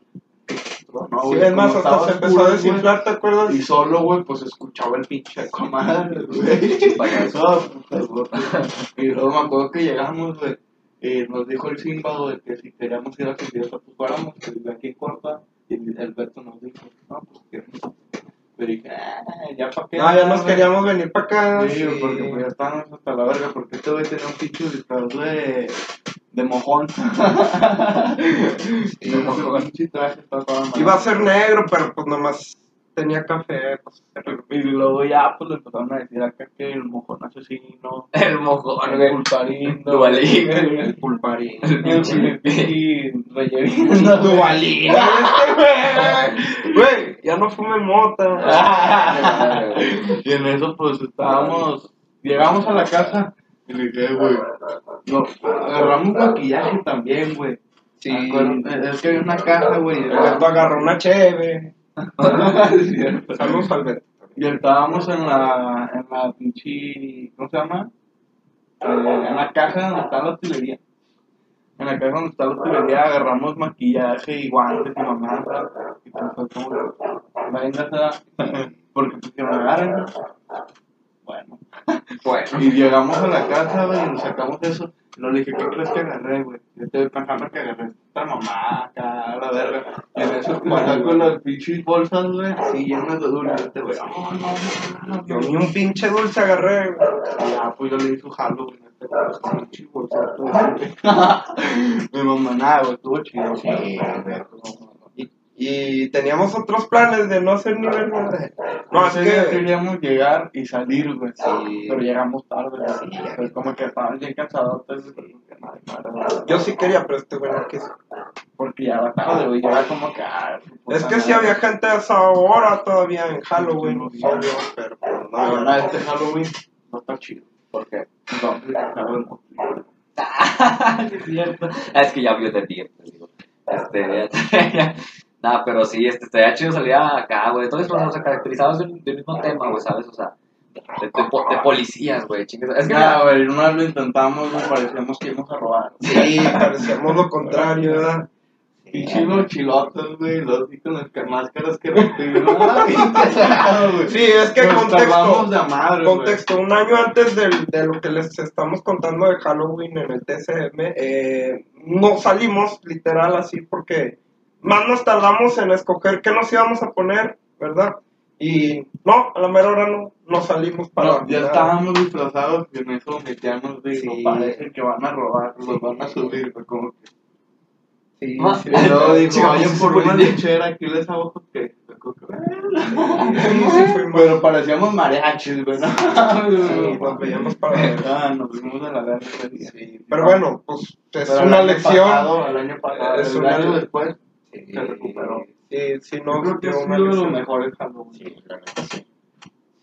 No, Sí, es más, hasta se empezó oscuro, a desinflar, ¿te acuerdas? Y solo, güey, pues escuchaba el pinche comadre, güey. Payaso. Y luego me acuerdo que llegamos, güey. Y nos dijo el Simba, güey, que si queríamos ir a que pues fuéramos, que vive aquí en Corta. Y el Beto nos dijo, no, pues queremos. Pero dije, ah, ya para qué. Ah, ya nos queríamos venir para acá. Sí, sí. porque pues ya estábamos hasta la verga, porque este güey tenía un pinche disfraz de, de mojón. Sí, de mojón. traje. Iba a ser negro, pero pues nomás tenía café. Pues, Y luego ya, pues le empezaron a decir acá que el mojón asesino, El mojón, el pulparín, Duvalín, el el pulparín. pinche pinche rellerino. Duvalín. Este güey. Ya no fume mota. y en eso, pues estábamos, llegamos a la casa y le dije, güey, no, agarramos maquillaje también, güey. Sí. Es que había una caja, güey. El agarró una cheve. Saludos al Beto. Y estábamos en la, en la pinche, ¿cómo se llama? Eh, en la caja donde está la utilería. en la casa donde está la hotelería agarramos maquillaje y guantes y mamá, y fue como, venga, porque pues que me agarren. Bueno, Bueno. y llegamos a la casa, y nos sacamos eso. Luego le dije, ¿qué crees que agarré, güey? Yo estoy pensando que agarré esta mamá acá, la verga. Y en eso, cuando con las pinches bolsas, güey, así llenas de dulces, este güey, oh, no, no, no, Yo ni un pinche dulce agarré, güey. ya, pues yo le hice un jalo, güey, este. Mi mamá, nada, güey, estuvo chido. Sí, Y, teníamos otros planes de no hacer ni verga. No, día que. queríamos llegar y salir, güey. Sí. Pero llegamos tarde, güey. Sí. Pues como que estaban bien cansados, entonces, pues, Yo sí quería, pero este güey no quiso. Porque ya era tarde, güey. Ya era como que. ah, Es que sí había gente a esa hora todavía en Halloween, obvio, pero pues La no. verdad, este Halloween no está chido. ¿Por qué? No es cierto. Es que ya vio de ti, te digo. Este, Nada, pero sí, este, estaría chido salir acá, güey. Todos o sea, caracterizados del, del mismo tema, güey, ¿sabes? O sea, de, de de policías, güey, chingues. Es que, Nada, mira, güey, una vez lo intentamos, güey, parecíamos que íbamos a robar. Sí, parecíamos lo contrario, ¿verdad? Pinche mochilotas, güey, los vi con las ca- máscaras que recibieron. Ah. Sí, es que Nos contexto. de madre. Contexto, un año antes del- de lo que les estamos contando de Halloween en el TCM, eh, no salimos literal así porque más nos tardamos en escoger qué nos íbamos a poner, ¿verdad? Y no, a la mera hora no, no salimos para No, ya nada. estábamos disfrazados y en eso metíamos de Sí. no parece que van a robar, los van a subir, güey, como que. Sí, Ah. sí. Y luego dijo, vayan por una lechera aquí les abajo que. fuimos. Pero parecíamos güey, ¿no? Sí, nos veíamos para ver. Ah, nos fuimos de la verga. Sí, pero bueno, pues es Pero una lección. pasado, el año pasado, Es el una- año después, Sí, se recuperó. Sí, sí, Yo no, creo que es uno de los mejores Halloween. Sí, la neta, sí.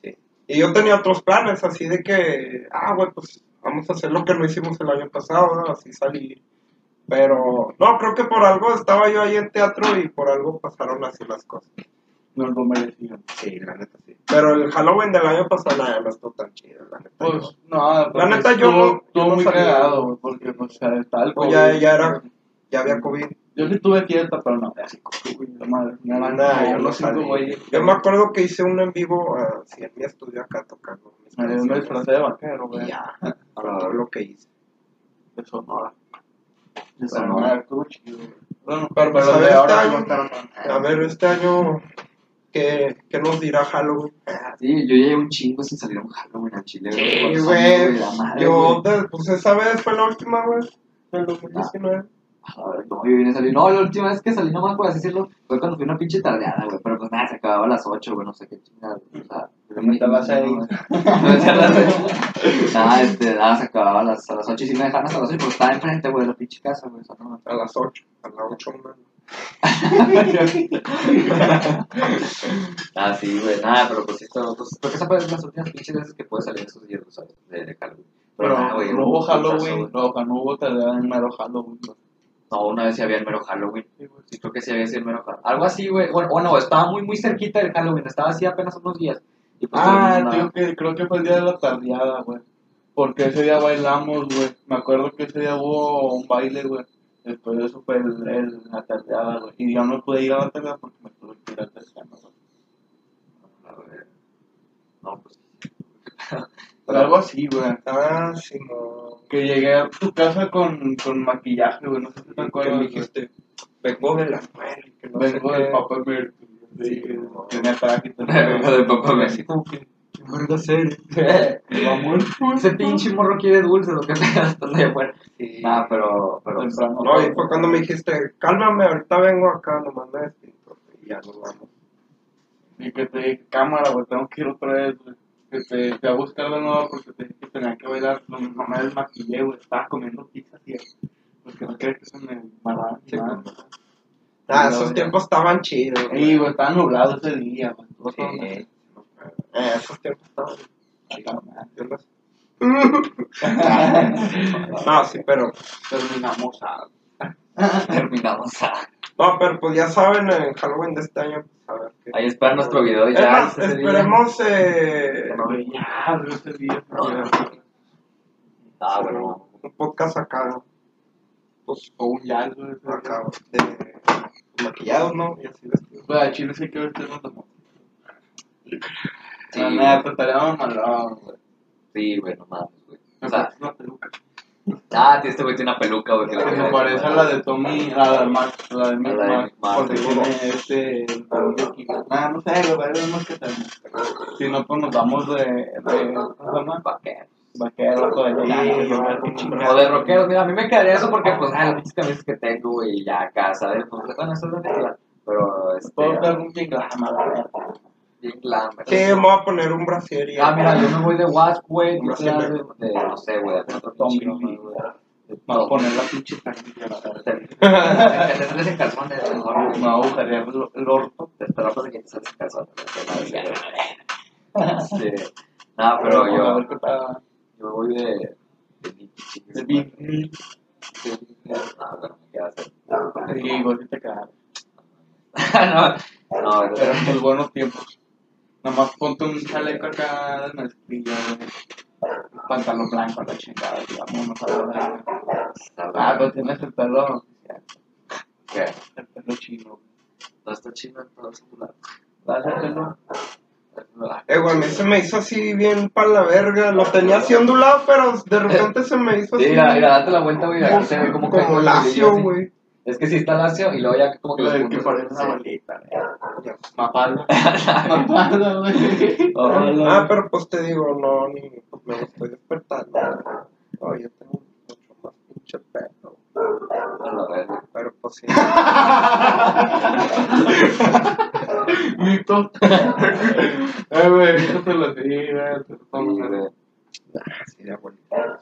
Sí. Y yo tenía otros planes, así de que, ah, güey, pues vamos a hacer lo que no hicimos el año pasado, ¿no? así salir. Pero, no, creo que por algo estaba yo ahí en teatro y por algo pasaron así las cosas. Nos lo merecían. Sí, la neta, sí. Pero el Halloween del año pasado, nada, no estuvo tan chido, la neta. Pues, no, La neta, yo estuvo, no- yo no muy cagado, güey, porque, pues, o sea, está el Pues ya, ya era, ya había COVID. Yo sí tuve fiesta, pero no, así madre. No Nah, como yo no salí. Yo me acuerdo que hice un en vivo así en mi estudio acá tocando. Me disfrazé de vaquero, güey. Ya, todo lo que hice. De Sonora. De Sonora. Estuvo chido. Bueno, Pero, pero, pues, a de ver, ahora este a ver, este año, ¿qué, qué nos dirá Halloween? sí, yo llegué un chingo sin salir a un Halloween a Chile, Sí, güey. Yo, pues esa vez fue la última, güey. En el 2019. A ver, No, yo vine a salir. No, la última vez que salí nomás, por así decirlo, fue cuando fui una pinche tardeada, güey. Pero pues nada, se acababa a las 8, güey, no sé qué chingada. O sea, Me metí a las seis. Me metí a las seis. Nada, este, nada, se acababa a las, a las 8 y sí me dejaron hasta las 8, pero estaba enfrente, güey, de la pinche casa, güey. O sea, no. A las 8. A las 8, una. ah, sí, güey, nada, pero pues esto, pues, creo que esa fue las últimas pinches veces que pude salir esos días, ¿sabes? De, de Halloween. Pero nada, güey, no hubo Halloween, güey. no, no hubo tarea en mero Halloween. No, una vez había el mero Halloween. Sí, creo que sí había sido el mero Halloween. Algo así, güey. Bueno, o no, estaba muy, muy cerquita del Halloween. Estaba así apenas unos días. Y pues Ah, tío, andaba- que creo que fue el día de la tardeada, güey. Porque ese día bailamos, güey. Me acuerdo que ese día hubo un baile, güey. Después de eso fue el, el- la tardeada, güey. Y yo no pude ir a la tardeada porque me tuve que ir al tercero, güey. A ver. No, pues. Pero algo así, güey. Ah, sí, no. Que llegué a tu casa con, con maquillaje, güey. No sé si te Que acuerdas. me güey. dijiste, vengo de la que no Vengo qué. del papá Mercury. Sí, traje y todo. Vengo del Papa Mercury. Como que, ¿qué verga hacer? Ese pinche morro quiere dulce, lo que sea, estando allá afuera. Sí. Nah, pero. pero Temprano. No, y fue cuando me dijiste, cálmame, ahorita vengo acá, nomás me despido. Y ya nos vamos. Y que te dije, cámara, güey, tengo que ir otra vez, güey. Que te fui a buscar de nuevo porque te dije que tenía que bailar. No, mi mamá del maquillé, güey. Estaba comiendo pizza, tío. Porque no crees que se me Sí, nada. Ah, esos ya. tiempos estaban chidos. Sí, güey, estaba nublado ese día, güey. Sí. Eh, esos tiempos estaban chidos. No, sí, pero. Terminamos a. terminamos. a- No, pero pues ya saben, en Halloween de este año, pues a ver qué. Ahí espera nuestro video Es ya. más, ese día. esperemos. Eh, Ya, güey, ese día. Ah, bueno. un podcast acá. pues, O un yal, güey. acá, de maquillados, ¿no? Y así vestidos. Güey, a Chile sí hay que vestirnos de. Sí, La güey. neta, estaríamos malvados, güey. Sí, güey, no mames, güey. Me O sea, pones una peluca. Ah, este güey tiene una peluca, güey. que Que se parece a la de Tommy, a la de Max, la de A la de porque tiene este, el aquí. Nah, no sé, güey, veremos qué tal. Si no, pues nos vamos de, de, ¿cómo se llama? Vaquero. Vaquero, o de rockeros, mira, a mí me quedaría eso porque, pues, ah, las pinches camisas que tengo, güey, y ya acá, ¿sabes? Pues, bueno, eso es lo que Pero, este, Puedo dar un la verdad. Bien glam. Sí, me voy a poner un brasier y Ah, mira, yo me voy de Wasp, güey, Un de, de, no sé, güey, de otro Tommy voy a poner la pinche carnilla, la verdad. Te te sales en calzones, mejor, Me voy a agujerear el, orto. Te espero para que te sales en calzones. Sí. No, pero A yo, ver qué tal. yo me voy de... De Nicky, De Big. No, bueno, me queda hacer. Sí, igual sí te quedas. no, no, Pero en buenos tiempos. Nomás ponte un chaleco acá de mezclilla, güey. Pantalón blanco a la chingada, digamos, a la verga. Ah, pero tienes el pelo, ¿Qué? el pelo chino. No está chino en todo su lado. Dale pelo. Eh, güey, a mí se me hizo así bien pa' la verga. Lo tenía así ondulado, pero de repente se me hizo así. Sí, mira, mira, date la vuelta, güey, aquí se ve como como el lacio, güey. Es que sí está lacio y luego ya como que los Güey, que parece una bolita, güey. Mapalda. Mapalda, güey. Ah, pero pues te digo, no, ni pues me estoy despertando. No, yo tengo mucho más pinche pedo. A la verga. Pero pues sí. Mito. Eh, güey, eso te lo digo, te lo Sí, tomo. Sí, de abuelita.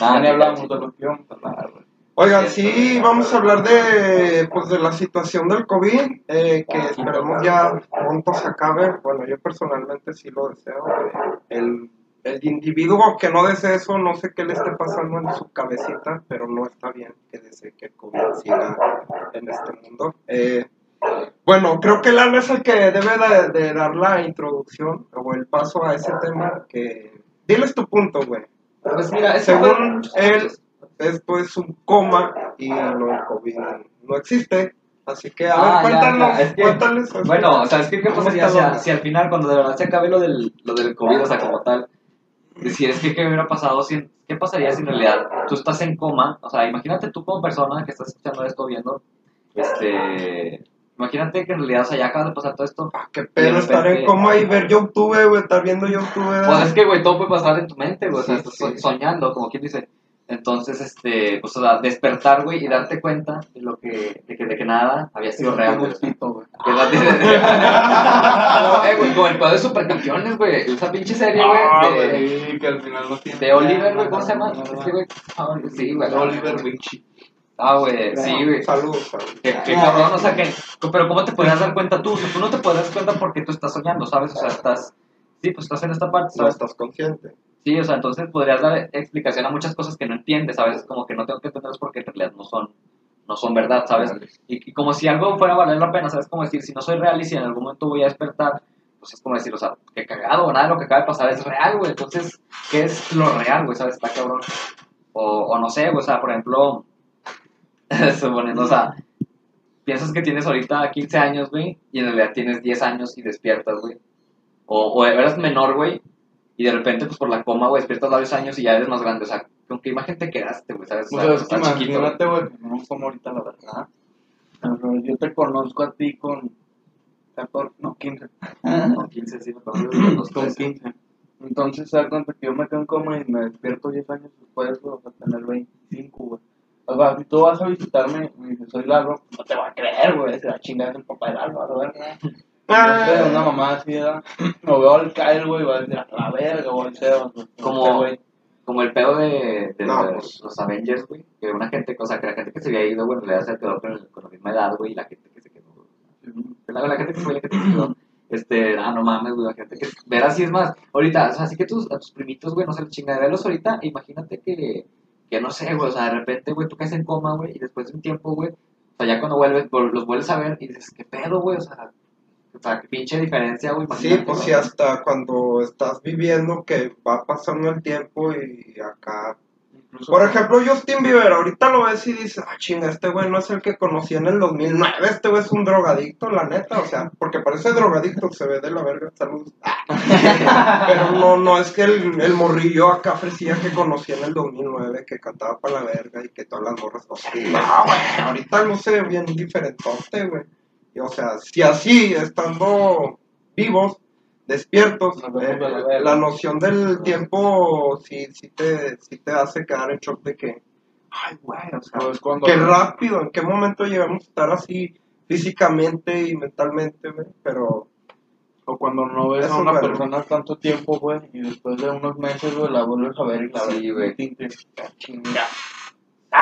Ah, ni hablamos de lo que íbamos a hablar, güey. Oigan, sí, vamos a hablar de, pues, de la situación del COVID, eh, que esperemos ya pronto se acabe. Bueno, yo personalmente sí lo deseo. eh, El, el individuo que no desee eso, no sé qué le esté pasando en su cabecita, pero no está bien que desee que el COVID siga en este mundo. Eh, bueno, creo que Lalo es el que debe de, de dar la introducción o el paso a ese tema. que Diles tu punto, güey. Pues mira, Según él, esto es un coma y no, COVID no existe. Así que, a Ah, ver, cuéntanos, ya, es que- cuéntales. eso. Bueno, o sea, es que ¿qué ¿Cómo pasaría si, a- si al final, cuando de verdad se acabe lo del, lo del COVID, o sea, como tal, decir, es que qué hubiera pasado, si, qué pasaría si en realidad tú estás en coma, o sea, imagínate tú como persona que estás escuchando esto, viendo, este, imagínate que en realidad, o sea, ya acabas de pasar todo esto, Ah, qué pedo de estar en coma y ver YouTube, güey, estar viendo YouTube. pues es que, güey, todo puede pasar en tu mente, güey, o sea, Sí, estás sí. so- soñando, como quien dice, entonces, este, pues, o sea, despertar, güey, y darte cuenta de lo que, de que, de que nada había sido real, güey. eh, güey, como el pedo de supercampeones, güey. Esa pinche serie, Ah, güey. de, güey, que al final no tiene. de Oliver, güey, ¿cómo se llama? Güey. Ah, Sí, güey. Oliver Vinci. Ah, güey, sí, güey. Saludos. Qué, qué cabrón, o sea, que. Pero ¿cómo te podrías dar cuenta tú? O sea, tú no te podrías dar cuenta porque tú estás soñando, ¿sabes? O sea, estás. Sí, pues estás en esta parte, No ¿sabes? estás consciente. Sí, o sea, entonces podrías dar explicación a muchas cosas que no entiendes, ¿sabes? Como que no tengo que entenderlas porque en realidad no son, no son verdad, ¿sabes? Y, y como si algo fuera a valer la pena, ¿sabes? Como decir, si no soy real y si en algún momento voy a despertar, pues es como decir, o sea, qué cagado, nada de lo que acaba de pasar es real, güey. Entonces, ¿qué es lo real, güey? ¿Sabes? Está cabrón. O, o no sé, güey, o sea, por ejemplo, suponiendo, o sea, piensas que tienes ahorita 15 años, güey, y en realidad tienes 10 años y despiertas, güey. O, o eres menor, güey, y de repente, pues por la coma, güey, despiertas varios años y ya eres más grande. O sea, ¿con qué imagen te quedaste, güey? ¿Sabes? O sea, es que imagínate, güey, no como ahorita la verdad. Pero yo te conozco a ti con 14, no, 15. Con 15, sí, me los con 13. 15. Entonces, se da cuenta que yo me quedo en coma y me despierto 10 años después, güey, a tener 25, güey. O sea, si tú vas a visitarme y me dices, soy Lalo, no te va a creer, güey, se va a chingar es el papá de Lalo, a la verga. No sé, una mamá así, ¿verdad? O veo al Kyle, güey, y va a decir, a la verga, güey. Como-. Como el pedo de, de No, los, pues. los Avengers, güey. Que una gente, o sea, que la gente que se había ido, güey, en realidad se quedó con, el- con la misma edad, güey, y la gente que se quedó. La, la gente que fue la gente que se quedó. Este, ah, no mames, güey, la gente que. Ver así es más. Ahorita, o sea, así que tus, a tus primitos, güey, no sé, chingaderos ahorita, imagínate que, que no sé, güey, o sea, de repente, güey, tú caes en coma, güey, y después de un tiempo, güey, o sea, ya cuando vuelves, los vuelves a ver y dices, ¿qué pedo, güey? O sea, o sea, qué pinche diferencia, güey. Sí, pues sí, hasta cuando estás viviendo que va pasando el tiempo y acá Incluso- Por ejemplo, Justin Bieber, ahorita lo ves y dices, ah, chinga, este güey no es el que conocí en el 2009, este güey es un drogadicto, la neta, o sea, porque parece drogadicto, se ve de la verga, salud. Pero no, no es que el, el morrillo acá fresilla que conocí en el 2009, que cantaba para la verga y que todas las morras, o sea, no, güey, ahorita luce bien diferentote, güey. Y, o sea, si así, estando vivos, despiertos, eh, la noción del tiempo sí, sí, te, sí te hace quedar en shock de que, ay, güey, o sea, Pues cuando- qué rápido, en qué momento llegamos a estar así físicamente y mentalmente, güey, pero O cuando no ves Eso a una persona tanto tiempo, güey, y después de unos meses, güey, la vuelves a ver y la Sí, ves güey. distinta y dices, "Ah, chinga.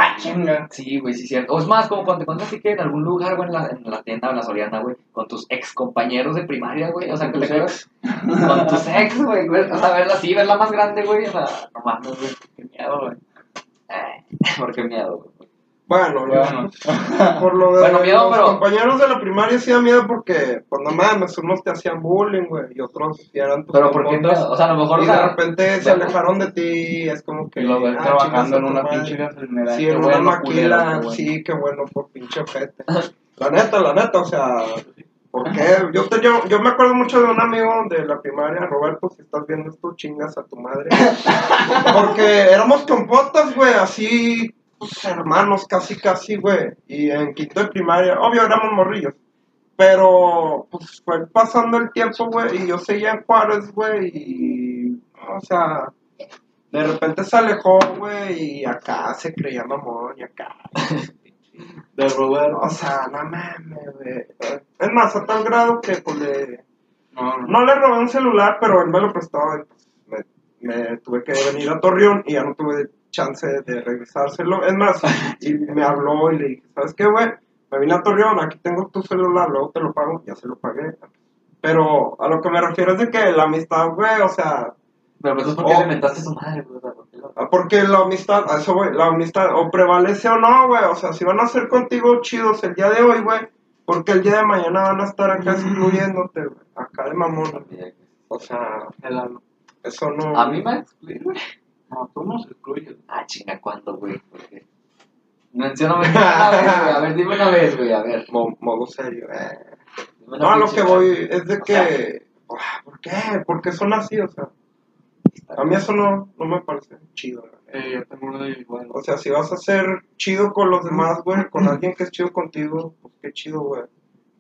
Ah, chinga. Sí, güey, sí, cierto. O es más, como cuando te encuentras así que en algún lugar, güey, en la, en la tienda o en la Soriana, güey, con tus ex compañeros de primaria, güey. O sea, que te acuerdas. Con tus ex, güey. güey, O sea, verla así, verla más grande, güey. O sea, no mames, güey. Qué miedo, güey. Ay, ¿Por qué miedo, güey? Bueno, por lo de Bueno, miedo, los pero- compañeros de la primaria sí da miedo porque, pues no mames, unos te hacían bullying, güey, y otros eran tus Pero ¿por qué miedo? O sea, a lo mejor, Y de repente se alejaron de ti, es como que... y lo ves ah, trabajando en una pinche gasolinera. Sí, en una bueno, maquila, culero, qué bueno. sí, qué bueno, por pinche ojete. La neta, la neta, o sea, ¿por qué? Yo, te, yo, yo me acuerdo mucho de un amigo de la primaria, Roberto, si estás viendo esto, chingas a tu madre. Porque éramos compotas, güey, así, pues, hermanos, casi, casi, güey. Y en quinto de primaria, obvio, éramos morrillos. Pero, pues, fue pasando el tiempo, güey, y yo seguía en Juárez, güey, y, o sea, de repente se alejó, güey, y acá se creía mamón, y acá. De Roberto. O sea, no mames, güey. Es más, a tal grado que, pues, le... No, no. No le robé un celular, pero él me lo prestó, y, pues, me, me tuve que venir a Torreón, y ya no tuve chance de regresárselo. Es más, y me habló, y le dije, ¿sabes qué, güey? Me vine a Torreón, aquí tengo tu celular, luego te lo pago, ya se lo pagué. Pero a lo que me refiero es de que la amistad, güey, o sea, Pero pues es porque Oh. le mentaste a su madre, güey. O sea, ¿por qué lo- Ah, Porque la amistad, a eso güey, la amistad o prevalece o no, güey. O sea, si van a ser contigo chidos el día de hoy, güey, porque el día de mañana van a estar acá excluyéndote, güey. Acá de mamón. O sea, eso no. A mí me güey. No, tú nos excluyes. Ah, chinga, ¿cuándo, güey? ¿Por qué? Mencióname una vez, güey. A ver, dime una vez, güey. A ver. Mo- modo serio, eh. Dime una No, a lo que voy es de O que. ah, ¿Por qué? ¿Por qué son así? O sea, a mí eso no, no me parece chido. Eh, yo tengo uno de igual. O sea, si vas a ser chido con los demás, güey, con alguien que es chido contigo, pues qué chido, güey.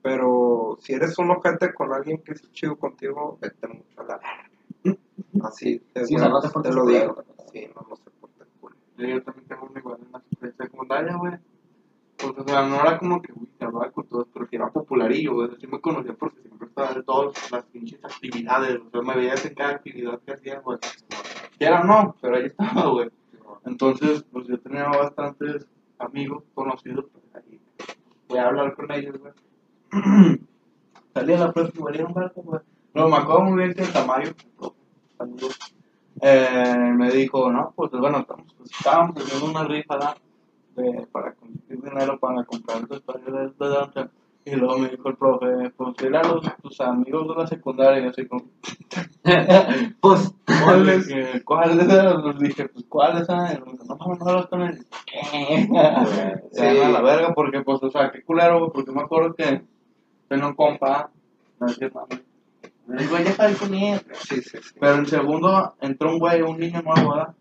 Pero si eres un ojete con alguien que es chido contigo, vete mucho a la verga. Así, te, Sí, o sea, no te portes lo digo. No, se porte culo. Sí, Yo también tengo uno igual en la secundaria, güey. Pues, o sea, no era como que, uy, hablaba con todos, pero que era popularillo, güey. Sí me conocía porque siempre estaba en todas las pinches actividades. O sea, me veías en cada actividad que hacía, güey. Y era no, pero ahí estaba, güey. Entonces, pues yo tenía bastantes amigos conocidos, pues ahí voy a hablar con ellos, güey. Salí a la próxima, valía un barco, güey. No, me acuerdo muy bien que el Tamayo, saludos, eh, me dijo, no, pues bueno, estamos, pues, estábamos haciendo una rifa de, para conseguir dinero para comprar el vestuario de, danza. Y luego me dijo el profe, pues dile a los, tus amigos de la secundaria, y así como, Pues, ¿cuáles? Dije, ¿Cuáles? Les dije, pues ¿cuáles? Y me dijo, no, no, no los con ¿Qué? Se a la verga, porque pues, o sea, qué culero, porque me acuerdo que tenía un compa, no decía nada. Le digo, ya él. Sí, sí, sí. Pero en segundo entró un güey, un niño nuevo, ¿verdad?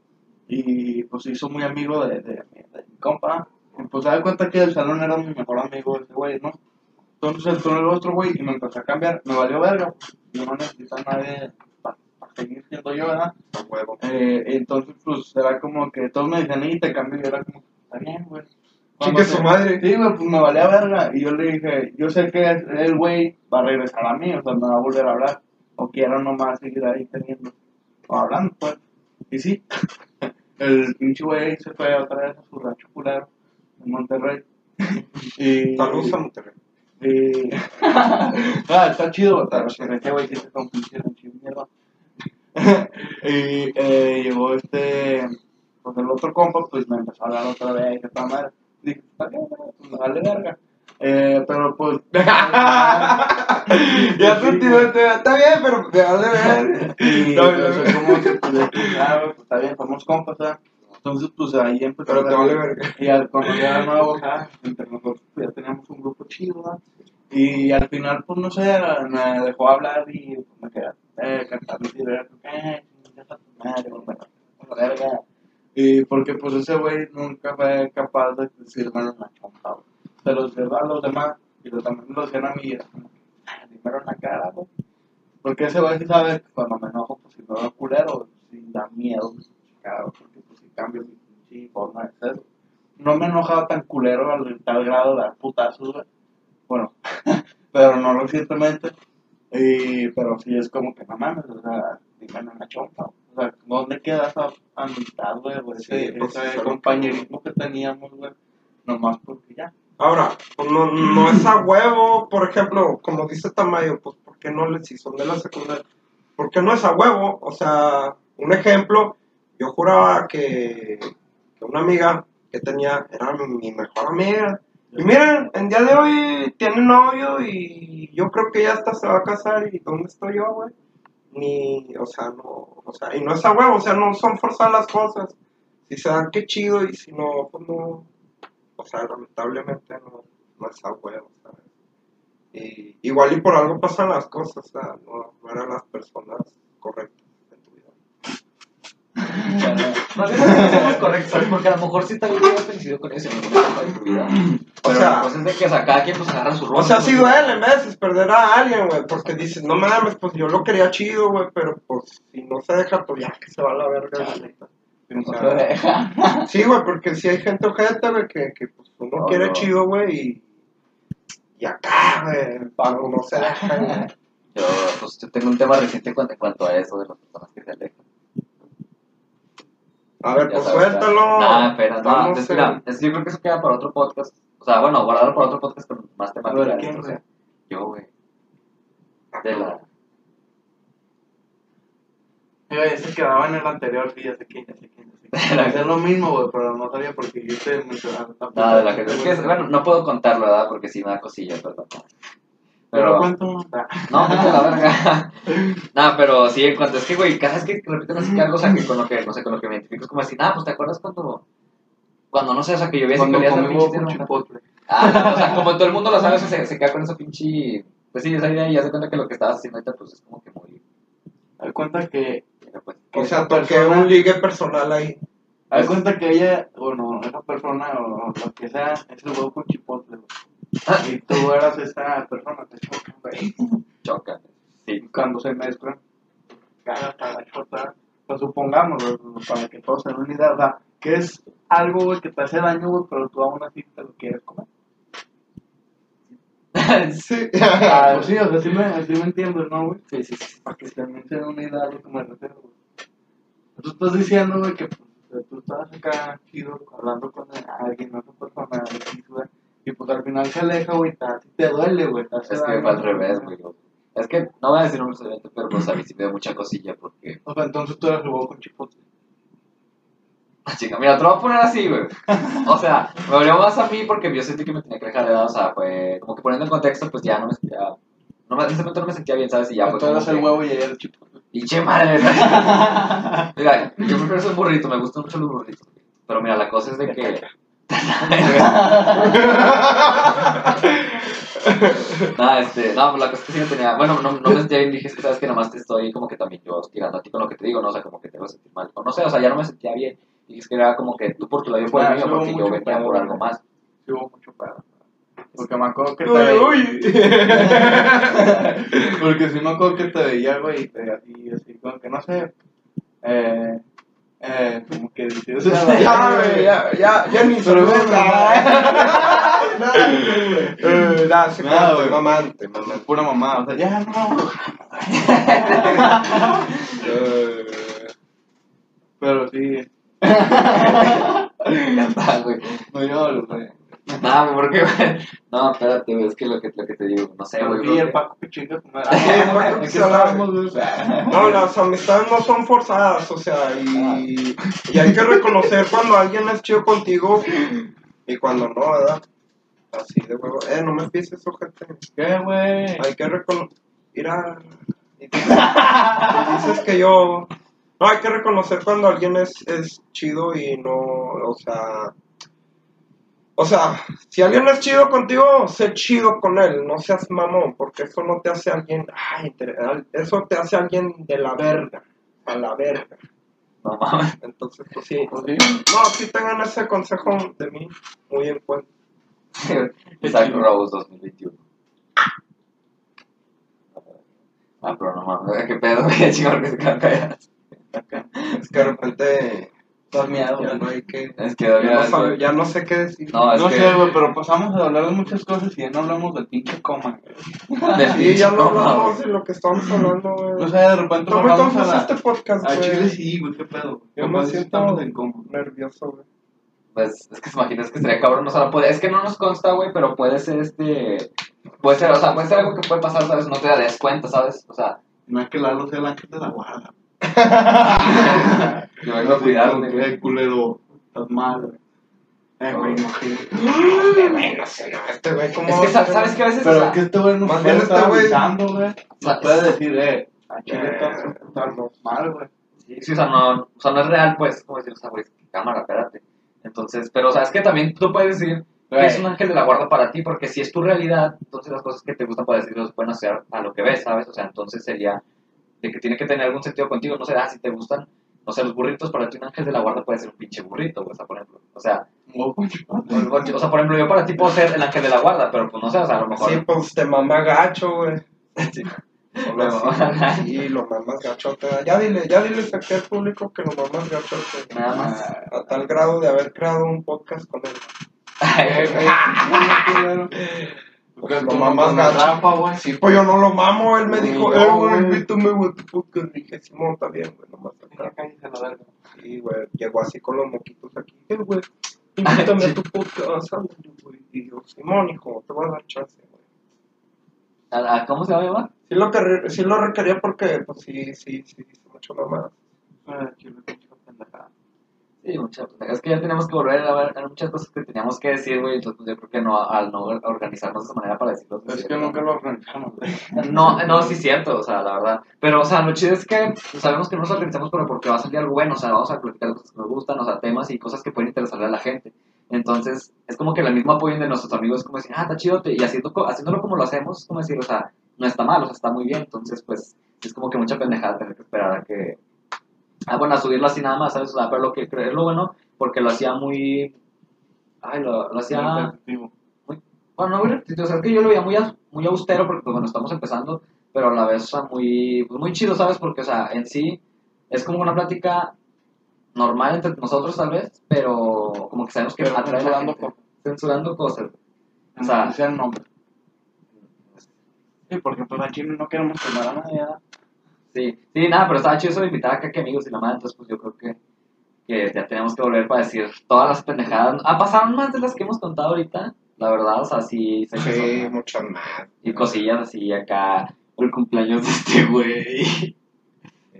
Y pues se hizo muy amigo de, de, de mi compa. Y pues se da cuenta que el salón era mi mejor amigo ese güey, ¿no? Entonces entró el otro güey y me empezó a cambiar. Me valió verga. Yo no necesito a nadie para seguir siendo yo, ¿verdad? Eh, entonces pues era como que todos me decían, y te cambio. Y era como, está bien, güey. Chique su madre. Sí, güey, pues me valía verga. Y yo le dije, yo sé que el güey va a regresar a mí, o sea, me va a volver a hablar. O quiero nomás seguir ahí teniendo, o hablando, pues. Y sí, el pinche güey se fue otra vez a su rancho culero en Monterrey. y, Saludos a Monterrey. y, ah, está chido, pero ese güey sí se rancho de mierda. y eh, llegó este, pues el otro compa, pues me empezó a hablar otra vez, de toda madre. Dije, pues me vale verga. Eh, pero pues. ya te entiendo, está bien, pero te vale ver. y No, pues, no, como que, pues, de que, ah, pues está bien, somos compas. Entonces, pues ahí empezó Pero a te vale verga. Y al cuando ya era nuevo, entre nosotros pues, ya teníamos un grupo chido. Y al final, pues no sé, me dejó hablar y pues, me quedé eh, cantando y era, eh, chingas a tu madre, güey, a la verga. Y porque pues ese güey nunca fue capaz de decirme en la güey. Se los lleva a los demás y los también los hacían a mí dímelo en la cara, güey. Porque ese güey sí sabe que cuando me enojo, pues si no veo culero, si da miedo, cabrón, porque pues si cambio mi pinche forma de ser. No me he enojado tan culero al tal grado de dar putazos, güey. Bueno, pero no recientemente. Y, pero sí es como que no mames, o sea, dime en la chompa. O sea, ¿dónde queda esa amistad, güey? o Ese, Sí, pues, ese compañerismo que teníamos, güey. Nomás porque ya. Ahora, pues no, no es a huevo, por ejemplo, como dice Tamayo, pues ¿por qué no les si son de la secundaria? ¿Por qué no es a huevo? O sea, un ejemplo, yo juraba que, que una amiga que tenía era mi, mi mejor amiga. Y miren, en día de hoy tiene novio y yo creo que ya hasta se va a casar y ¿dónde estoy yo, güey? Ni, o sea, no, o sea, y no es a huevo, o sea, no son forzadas las cosas. Si se dan, qué chido, y si no, pues no, o sea, lamentablemente no, no es a huevo, ¿sabes? Y, igual y por algo pasan las cosas, o sea, no, no eran las personas correctas. Más bien no somos correctos. Porque a lo mejor sí también hubieras coincidido con eso en alguna etapa de tu vida. O Pero sea- cosa es de que o sea, cada quien pues agarra su rol. O sea, sí duele en veces perder a alguien, güey, porque dices, no mames, pues yo lo quería chido, güey, pero pues si no se deja, pues ya que se va a la verga. la neta. No O se sea, deja. Sí, güey, porque si hay gente ojete, güey, que, que pues uno No, quiere no. chido, güey, y, y acá, güey, no, no se deja. Yo, pues, yo tengo un tema reciente en cuanto a eso de las personas que se alejan. A ver, pues sabes, suéltalo. Nah, espera, no. Es, mira, eh. es- yo creo que eso queda para otro podcast. O sea, bueno, guardarlo para otro podcast con más temática. De ¿quién, o sea, yo, güey. De la. Güey, se quedaba en el anterior, sí, ya sé quién, ya sé quién. Es lo mismo, güey, pero no sabía porque yo te mencionaba. No, de la que. Es que, bueno, no puedo contarlo, ¿verdad? Porque sí me da cosilla, perdón. Pero. Ah, No, a la verga. no, pero sí, en cuanto es que, güey, cada vez que repiten así que algo, o sea, que con lo que, no sé, con lo que me identifico es como así, ah, pues te acuerdas cuando. Cuando no sé, o sea, que yo vi así que Cuando con ¿no? chipotle. Ah, o sea, como todo el mundo lo sabe, o se, se queda con esa pinche. Pues sí, esa idea y ya se cuenta que lo que estabas haciendo ahorita, pues es como que muy. Haz cuenta que. pues, O sea, toqué persona- un ligue personal ahí. Haz cuenta que ella, bueno, esa persona o lo que sea, es el huevo con chipotle, güey. Y tú eras esa persona, te chocan, güey. choca. Sí. Cuando se mezclan, cagas para chota. Pues supongamos, para que todos se idea, o sea, que es algo, güey, que te hace daño, güey, pero tú aún así te lo quieres comer. Sí. Ah, pues sí, o sea, sí me, así me entiendes, ¿no, güey? Sí, sí, sí. Para que también se den una idea lo que me refiero, güey. Tú estás diciendo, güey, que pues, tú estabas acá chido hablando con alguien, otra persona, güey, y pues al final se aleja, güey, te, te duele, güey. Es que fue al revés, güey. Es que no voy a decir un precedente, pero pues a mí sí me da mucha cosilla porque. O sea, entonces tú el huevo con chipotle. Ah, Chica, mira, te lo voy a poner así, güey. O sea, me dolió más a mí porque yo sentí que me tenía que dejar de dar, o sea, fue como que poniendo en contexto, pues ya no me sentía. No me, en ese momento no me sentía bien, ¿sabes? Y ya fue tú eras el huevo y ella el chipotle. Pinche madre. Mira, yo prefiero ser un burrito, me gustan mucho los burritos. Pero mira, la cosa es de que. No, este, no, pues la cosa es que sí me tenía. Bueno, no, no me sentía bien, dije, es que sabes que nomás te estoy como que también yo tirando a ti con lo que te digo, ¿no? O sea, como que te voy a sentir mal. O no sé, o sea, ya no me sentía bien. Y es que era como que tú por tu lado, yo por el Ah, mío, porque yo venía pedo, por algo más. Sí hubo mucho pedo. Porque me acuerdo que te Uy, veía. uy. Porque sí me acuerdo que te veía, güey, y te así, así, como que no sé. Eh. Eh, como que dices. Ya, güey, ya, ya, ya ni saludos, güey, nada. Eh, Nada, se güey. mamante, mamante. Pura mamá, o sea, ya no. Pero sí. Ya está, güey. No llores, güey. No, porque. No, espérate, güey, es que lo que, lo que te digo, no sé, güey. Y creo el Paco que chinga tu madre. Sí, el Paco que ¿En se qué la- estábamos, güey? O sea, No, las amistades no son forzadas, o sea, y, y hay que reconocer cuando alguien es chido contigo y cuando no, ¿verdad? Así de huevo. Eh, no me pises, ojete. ¿Qué, güey? Hay que reconocer. Mira. Y dices que yo. No, hay que reconocer cuando alguien es, es chido y no, o sea... O sea, si alguien es chido contigo, sé chido con él, no seas mamón, porque eso no te hace alguien, ay, eso te hace alguien de la verga, a la verga. No mames. Entonces, pues sí, Pues sí. no, sí tengan ese consejo de mí muy en cuenta. Isaac Rose 2021. Ah, pero no mames, qué pedo, qué chingón que se quedan callados. Es que de repente Estás miado, ya güey. no hay que... Es que Ya no, sabe- ya no sé qué decir. No, es No que. sé, güey, pero pasamos a hablar de muchas cosas y ya no hablamos del pinche coma. güey. de Sí, ya no hablamos de lo que estamos hablando, güey. No sé, de repente pasamos confuso a este la... podcast, A Chile güey. sí, güey, qué pedo. Yo me siento en coma. nervioso, güey. Pues es que se imaginas que estaría cabrón, o sea, puede, es que no nos consta, güey, pero puede ser este. Puede ser, o sea, puede ser algo que puede pasar, ¿sabes? No te das cuenta, ¿sabes? O sea, No es que Lalo sea el ángel de la guarda. yo vengo a cuidarme, güey. Qué culero. Estás mal, güey. Eh, güey, no sé. Güey, no sé, no, este güey, ¿cómo Es que? ¿sabes qué? A veces, o Pero es que este güey no Más bien este avisando, güey. sea, No puede decir, eh, a Chile Eh, estás estás mal, güey. Sí, o sea, no, o sea, no es real, pues, como decir, o sea, güey, cámara, espérate. Entonces, pero, o sea, es que también tú puedes decir que es un ángel de la guarda para ti, porque si es tu realidad, entonces las cosas que te gustan para decir los pueden hacer a lo que ves, ¿sabes? O sea, entonces sería de que tiene que tener algún sentido contigo, no sé, ah, si te gustan, no sé, los burritos, para ti un ángel de la guarda puede ser un pinche burrito, o sea, por ejemplo, o sea, o o sea, por ejemplo, yo para ti puedo ser el ángel de la guarda, pero pues no sé, o sea, a lo mejor... Sí, pues te mama gacho, güey. Sí. Sí, lo mamas gachote. Ya dile, ya aquí al público que lo mamas gachote. Nada más. A tal grado de haber creado un podcast con él. Pues lo mamas con gacho. Rafa, güey. Sí, pues yo no lo mamo. Él me dijo, eh, güey, invítame, güey, a tu podcast. Dije, Simón, está bien, güey, nomás acá. Sí, güey, llegó así con los moquitos aquí. Eh, güey, invítame a tu podcast, güey. Y yo, Simón, hijo, te voy a dar chance, güey. ¿A- a- ¿Cómo se llama? Sí lo, que, sí lo requería porque, pues sí, sí, sí, dice mucho mamá. Eh, Chile, pinche pendejada. Sí, muchas Es que ya tenemos que volver a ver muchas cosas que teníamos que decir, güey. Entonces, yo creo que no, al no organizarnos de esa manera para decirlo. Es que nunca lo organizamos, güey. No, no, sí, cierto, o sea, la verdad. Pero, o sea, lo chido es que sabemos que no nos organizamos, pero porque va a salir algo bueno, o sea, vamos a platicar cosas que nos gustan, o sea, temas y cosas que pueden interesarle a la gente. Entonces, es como que el mismo apoyo de nuestros amigos, es como decir, ah, está chido, y haciendo, haciéndolo como lo hacemos, como decir, o sea, no está mal, o sea, está muy bien. Entonces, pues, es como que mucha pendejada tener que esperar a que. Ah, bueno, a subirlo así nada más, ¿sabes? O sea, pero lo que es lo bueno, porque lo hacía muy. Ay, lo, lo hacía. Repetitivo. Bueno, no muy repetitivo, o sea, es que yo lo veía muy, muy austero porque, pues, bueno, estamos empezando, pero a la vez, o sea, muy, pues, muy chido, ¿sabes? Porque, o sea, en sí es como una plática normal entre nosotros, tal vez, pero como que sabemos que Pero atrae a la censurando gente. cosas. Censurando cosas. O sea- sea, el nombre. Sí, porque pues aquí no queremos quemar a nadie. Sí, sí, nada, pero estaba chido eso de invitar acá que amigos y la madre, entonces, pues yo creo que, que ya tenemos que volver para decir todas las pendejadas. Ah, pasaron más de las que hemos contado ahorita, la verdad, o sea, sí, sé que Sí, muchas más. y cosillas así acá, el cumpleaños de este güey.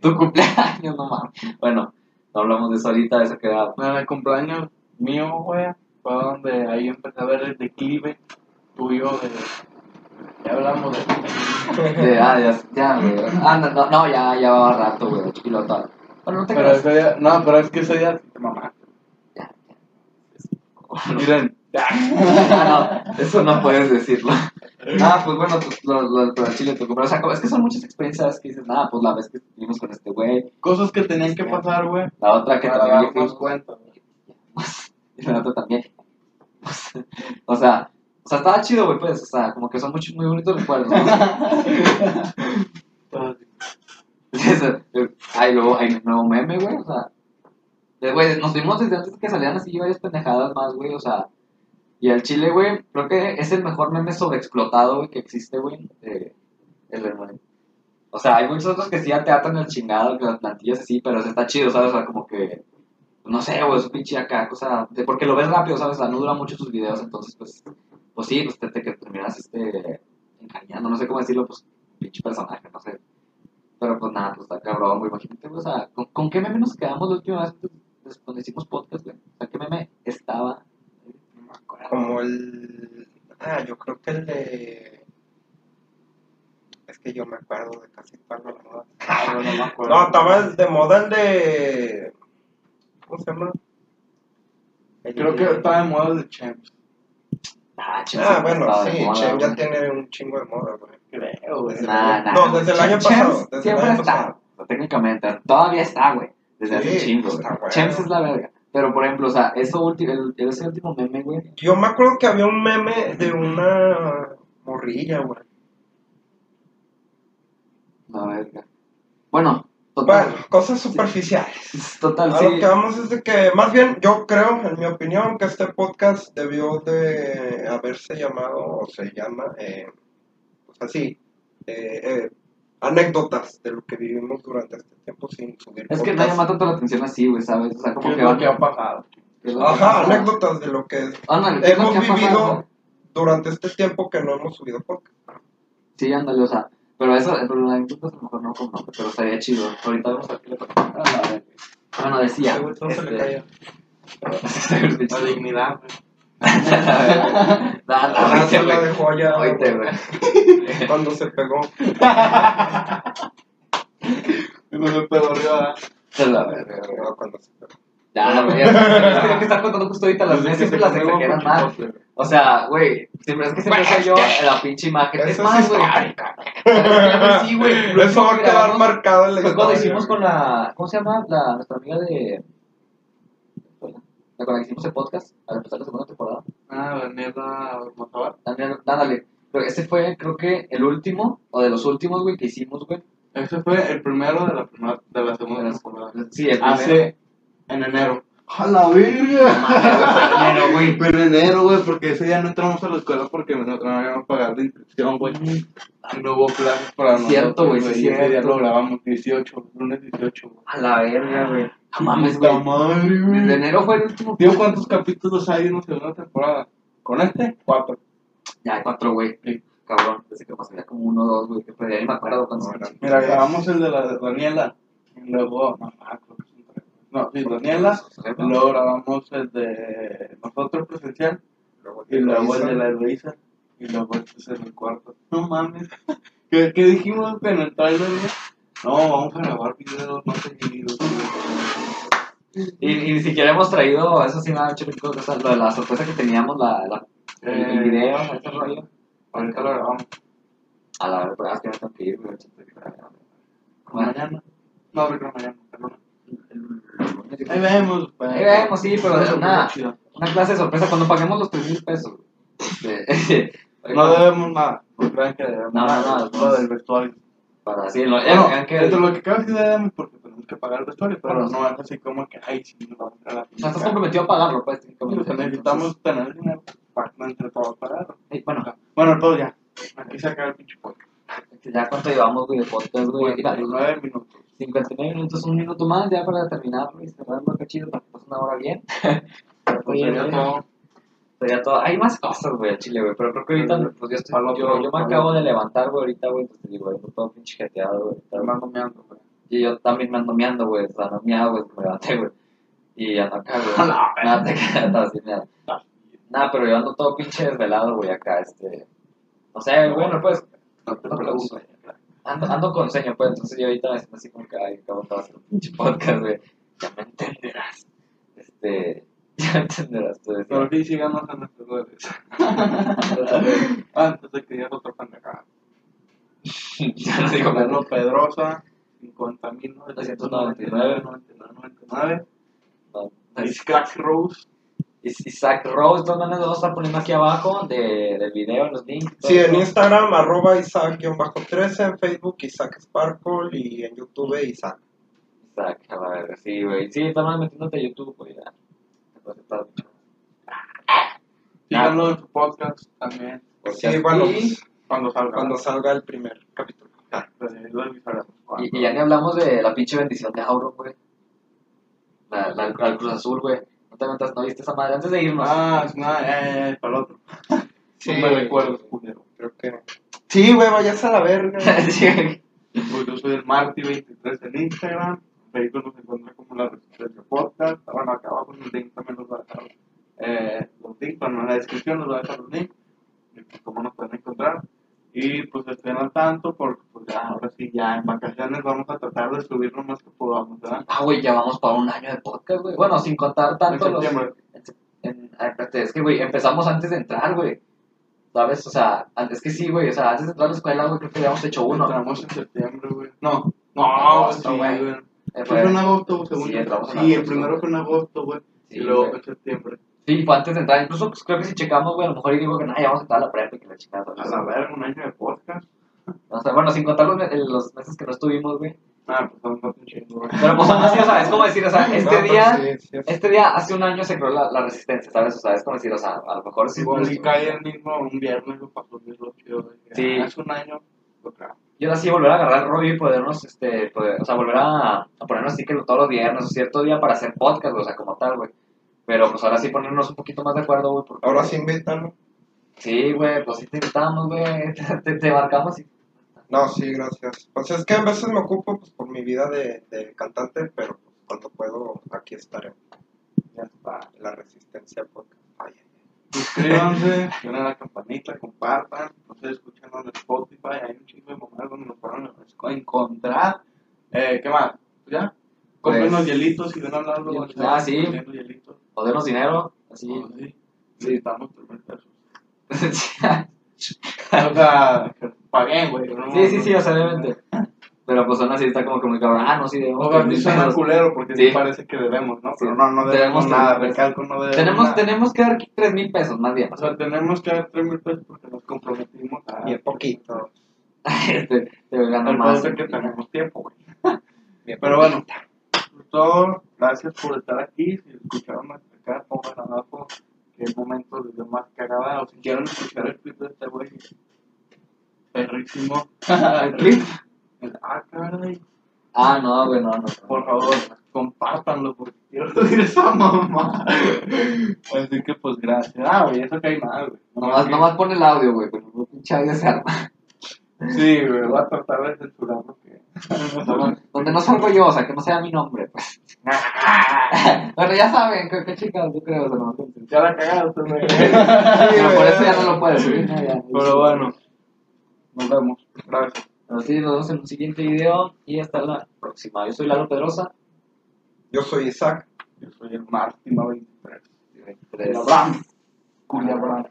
Tu cumpleaños, no mames. Bueno, no hablamos de eso ahorita, de eso queda. En el cumpleaños mío, güey, fue donde ahí empecé a ver el declive tuyo de... Ya hablamos de... De, ah, ya, ya, güey. Ah, no, no, no, ya, ya va rato, güey, chipilota. Bueno, no te Pero ese día... No, pero es que ese día... te mamaste. Ya, Miren, Ah, no, eso no puedes decirlo. Ah, pues bueno, pues, lo, lo, chile cumpleaños. O sea, es que son muchas experiencias que dices, nada, pues la vez que estuvimos con este güey, cosas que tenían que pasar, güey. la otra que también darnos cuenta. y la otra también. o sea, o sea, estaba chido, güey, pues, o sea, como que son muchos, muy bonitos recuerdos. Ay, luego hay un nuevo meme, güey, o sea, güey, nos vimos desde antes que salían así varias pendejadas más, güey, o sea, y el chile, güey, creo que es el mejor meme sobreexplotado, güey, que existe, güey, de- el güey. O sea, hay muchos otros que sí ya te atan el chingado, que las plantillas así, pero ese está chido, ¿sabes? O sea, como que, no sé, güey, es un pinche acá, cosa, porque lo ves rápido, ¿sabes? O sea, no dura mucho sus videos, entonces, pues, pues sí, pues te, te, que terminas, este, encariñando, no sé cómo decirlo, pues, pinche personaje, no sé. Pero pues nada, pues está cabrón, güey. Imagínate, güey, o sea, ¿con, con qué meme nos quedamos la última vez que- pues, cuando hicimos podcast, güey? O sea, ¿qué meme estaba? No me acuerdo. Como el. Ah, yo creo que el de. Es que yo me acuerdo de casi modas. Ah, yo no me acuerdo. No, estaba el de moda el de. ¿Cómo se llama? El Creo que estaba de moda el de Champs. Ah, Ah, bueno, sí, moda, Chem ya güey. tiene un chingo de moda, güey. Creo, güey. Nah, nah, No, desde el año pasado, desde el siempre año está. pasado. técnicamente, todavía está, güey. Desde hace Sí, chingo. bueno. Chems es la verga. Pero, por ejemplo, o sea, eso último, el, ese último meme, güey. Yo me acuerdo que había un meme de una morrilla, güey. La verga. Bueno, total. Bueno, cosas superficiales. Total, A sí. lo que vamos es de que, más bien, yo creo, en mi opinión, que este podcast debió de haberse llamado, o se llama, eh, pues así, eh, eh, anécdotas de lo que vivimos durante este tiempo sin subir Es que no llama tanto la atención así, güey, ¿sabes? O sea, como ¿Qué es que van- que ha pasado? ¿qué es lo que Ajá, anécdotas de lo que Ándale, ¿qué es lo hemos que ha pasado? vivido durante este tiempo que no hemos subido podcast. Sí, ándale, o sea. Pero eso, pero la anécdota a lo mejor no con nombre, pero estaría chido. Ahorita vamos a ver qué le pasa. A la verga. Bueno, decía. Ese güey todo se le este. La dignidad, güey. Ah, la güey. dejó allá Oíste, güey. cuando se pegó. No se pegó arriba. Se la verga, güey. No, cuando se pegó. Ya, güey. Es que tengo que estar contando justo ahorita las veces que las exageran más. güey. O sea, güey, siempre es que siempre soy yo la pinche imagen. Es más, güey. Sí, güey. lo Eso va a quedar marcado en la Fue cuando historia, hicimos güey. con la. ¿Cómo se llama? La, nuestra amiga de. La con la que hicimos el podcast al empezar la segunda temporada. Ah, Motobar. Daniel, ándale. Pero ese fue, creo que, el último, o de los últimos, güey, que hicimos, güey. Ese fue el primero de la, primera, de la segunda temporada. Sí, el primero. Hace en enero. ¡A la verga! Enero, güey. Pero en enero, güey, porque ese día no entramos a la escuela porque no, no habíamos pagado la inscripción, güey. Y no hubo clases para Cierto, nosotros. güey, sí, y ese día cierto. lo grabamos 18, lunes 18, güey. A la verga, güey. No mames, Puta güey. madre, Desde güey. enero fue el último. Tío, ¿cuántos capítulos hay en la segunda temporada? ¿Con este? Cuatro. Ya, hay cuatro, güey. Sí. Cabrón. Pensé que pasaría como uno o dos, güey. Que pues, ya ni me acuerdo cuántos Mira, grabamos el de la de Daniela. Y luego, creo tres. No, sí, Daniela. Luego grabamos el de nosotros presencial. Y luego el de la Eloisa. Y luego este es el cuarto. No mames. ¿Qué, qué dijimos en el trailer? No, vamos a grabar videos más seguidos. Y, y ni siquiera hemos traído, eso sí me ha hecho rico, o sea, lo de la sorpresa que teníamos, la, la, el, el Eh, video, ese rollo. Ahorita lo grabamos. A la verdad es que me tengo que ir, güey. Mañana. No, creo mañana. perdón. Ahí vemos. pues. Ahí vemos, sí, pero nada. fue chido. Una clase de sorpresa cuando paguemos los 3 mil pesos. Este, No debemos nada. Pues vean que debemos No, nada. no, no. del vestuario. Para así, lo, Bueno, vean que. entre lo que cabe sí debemos porque tenemos que pagar el vestuario, pero Bueno, no es así como que, ay, sí, nos vamos a la o sea, estás comprometido a pagarlo, pues. O sea, necesitamos tener dinero para entre todos pagarlo. Sí, bueno, Bueno, todo ya. Aquí se acaba el pinche podcast. ya cuánto llevamos, güey, de podcast, güey. Mira, 49 minutos. 59 minutos, un minuto más ya para terminar, güey. Cerrando, qué chido, para que pase una hora bien. Pues Oye, sería güey. todo. Sería todo. Hay más cosas, güey, al chile, güey. Pero creo que ahorita, pues yo, estoy, yo, yo me acabo de levantar, güey, ahorita, güey. Pues te digo, ando todo pinche jeteado, güey. güey. Ando meando, güey. Y yo también me ando meando, güey. O sea, no meado, güey. Me levanté, güey. Y ando acá, güey. Nada, te quedas así, mira. Nada, pero yo ando todo pinche desvelado, güey, acá, este. No sé, bueno, pues. No te preocupes. Ando, ando con sueño, pues. Entonces yo ahorita me siento así como que, ay, de hacer un pinche podcast, güey. Ya me entenderás. Este. Ya me entenderás, tú. Pero sí sigamos en nuestras redes. Antes de que digas otra pendejada. ya no digo menos. Pedrosa, 50.999, 99, No, Isaac Rose, Isaac Rose, todas maneras vamos a estar poniendo aquí abajo de, del video, los links. Sí, en. Instagram, arroba Isaac-13, en Facebook, Isaac Sparkle y en YouTube, Isaac. Isaac, a la verga, sí, güey. Sí, estamos metiéndote a YouTube, güey. ya. Entonces, está mucho. síganlo en su podcast también. Sí, bueno, pues, Cuando salga. cuando salga el primer capítulo. Pues, avisaremos. Y, y ya ni hablamos de la pinche bendición de Auron, güey. La, la, la Cruz Azul, güey. No te aventas, no viste esa madre antes de irnos. Ah, es nada, eh, eh, para el otro. Sí. No me recuerdo, culero. Creo que. Sí, güey, vayas a la verga. Sí, güey. Pues yo soy el Marty23 en Instagram. Facebook nos encuentra como la Resistencia Podcast. Bueno, acá abajo en el link también nos va a dejar eh, los links. Bueno, en la descripción nos va a dejar los links. de cómo nos pueden encontrar. Y pues estén al tanto porque pues ya, ahora sí, ya en vacaciones vamos a tratar de subir lo más que podamos, ¿verdad? Ah, güey, ya vamos para un año de podcast, güey. Bueno, sin contar tanto En los... En, ah, es que, güey, empezamos antes de entrar, güey. ¿Sabes? O sea, antes que sí, güey. O sea, antes de entrar a la escuela, güey, creo que habíamos hecho uno. Entramos en septiembre, güey. No, no, Agosto, sí, güey. Eh, Fue en agosto, según Sí, Sí, el agosto. primero fue en agosto, güey. Sí, y luego en septiembre. Sí, fue antes de entrar. Incluso pues, creo que si checamos, güey, a lo mejor yo digo que nada, ya vamos a entrar a la prepa y que la chingada. A la verga, un año de podcast. O sea, bueno, sin contar los, me- los meses que no estuvimos, güey. Ah, pues no te chingo, güey. Pero pues aún así, o sea, es como decir, o sea, este No, pues, día, sí, sí, es- este día hace un año se creó la, la resistencia, ¿sabes? O sea, es como decir, o sea, a lo mejor sí. Igual y cae el mismo un viernes o pasó chido. güey. Sí. Hace un año, lo creo. Y ahora sí, volver a agarrar el rollo y podernos, este, poder- o sea, volver a, a ponernos así que todos los viernes o cierto día para hacer podcast, o sea, como tal, güey. Pero pues ahora sí ponernos un poquito más de acuerdo, güey. porque- Ahora sí invitan. Sí, güey, pues sí te invitamos, güey, te, te marcamos y... No, sí, gracias. Pues es que a veces me ocupo pues, por mi vida de, de cantante, pero pues, cuando puedo, aquí estaré. Ya está. La resistencia podcast. Ay, ay, ay. Suscríbanse, den a la campanita, compartan. No se escuchan en Spotify. Hay un chingo de momentos donde nos a encontrar. Eh, ¿Qué más? ¿Ya? Compren Pues- los hielitos y ven hablando. Ah, sí. Vendiendo hielitos. O denos dinero, así. Sí. sí. Necesitamos mil pesos. sí, O sea, paguen, güey. no- sí, sí, o sea, obviamente. Pero pues aún así está como que muy cabrón. Ah, no, sí, debemos... O sea, sí suena culero porque Sí. sí parece que debemos, ¿no? Sí. Pero no, no debemos nada. Recalco, no debemos Tenemos, nada. tenemos que dar tres mil pesos, más bien. O sea, tenemos que dar tres mil pesos porque nos comprometimos a... Bien poquito. Este, te voy a ganar El más. pedo es que tenemos tiempo, güey. Bien Pero bueno, todo, gracias por estar aquí. Si escucharon hasta acá, pongan abajo qué momento les dio más cagada. O si quieren escuchar el clip de este güey, perrísimo. ¿El clip? El- Ah, caray. Ah, no, güey, no, no. Por favor, compártanlo porque quiero oír esa mamá. Así que, pues, gracias. Ah, güey, eso cae mal, güey. Nomás, nomás pon el audio, güey, pero no pinche audio se arma. Sí, güey, voy a tratar de censurar lo que. Donde no salgo yo, o sea, que no sea mi nombre, pues. bueno, ya saben, qué, qué chicas, yo creo, o sea, no, entonces. Ya la cagaste, güey. Pero por eso ya no lo puedes subir, ¿no? Ya. Pero bueno, nos vemos. Gracias. Pero sí, nos vemos en un siguiente video y hasta la próxima. Yo soy Lalo Pedrosa. Yo soy Isaac. Yo soy el Martima 23. 23. Culiabrán. Culiabrán.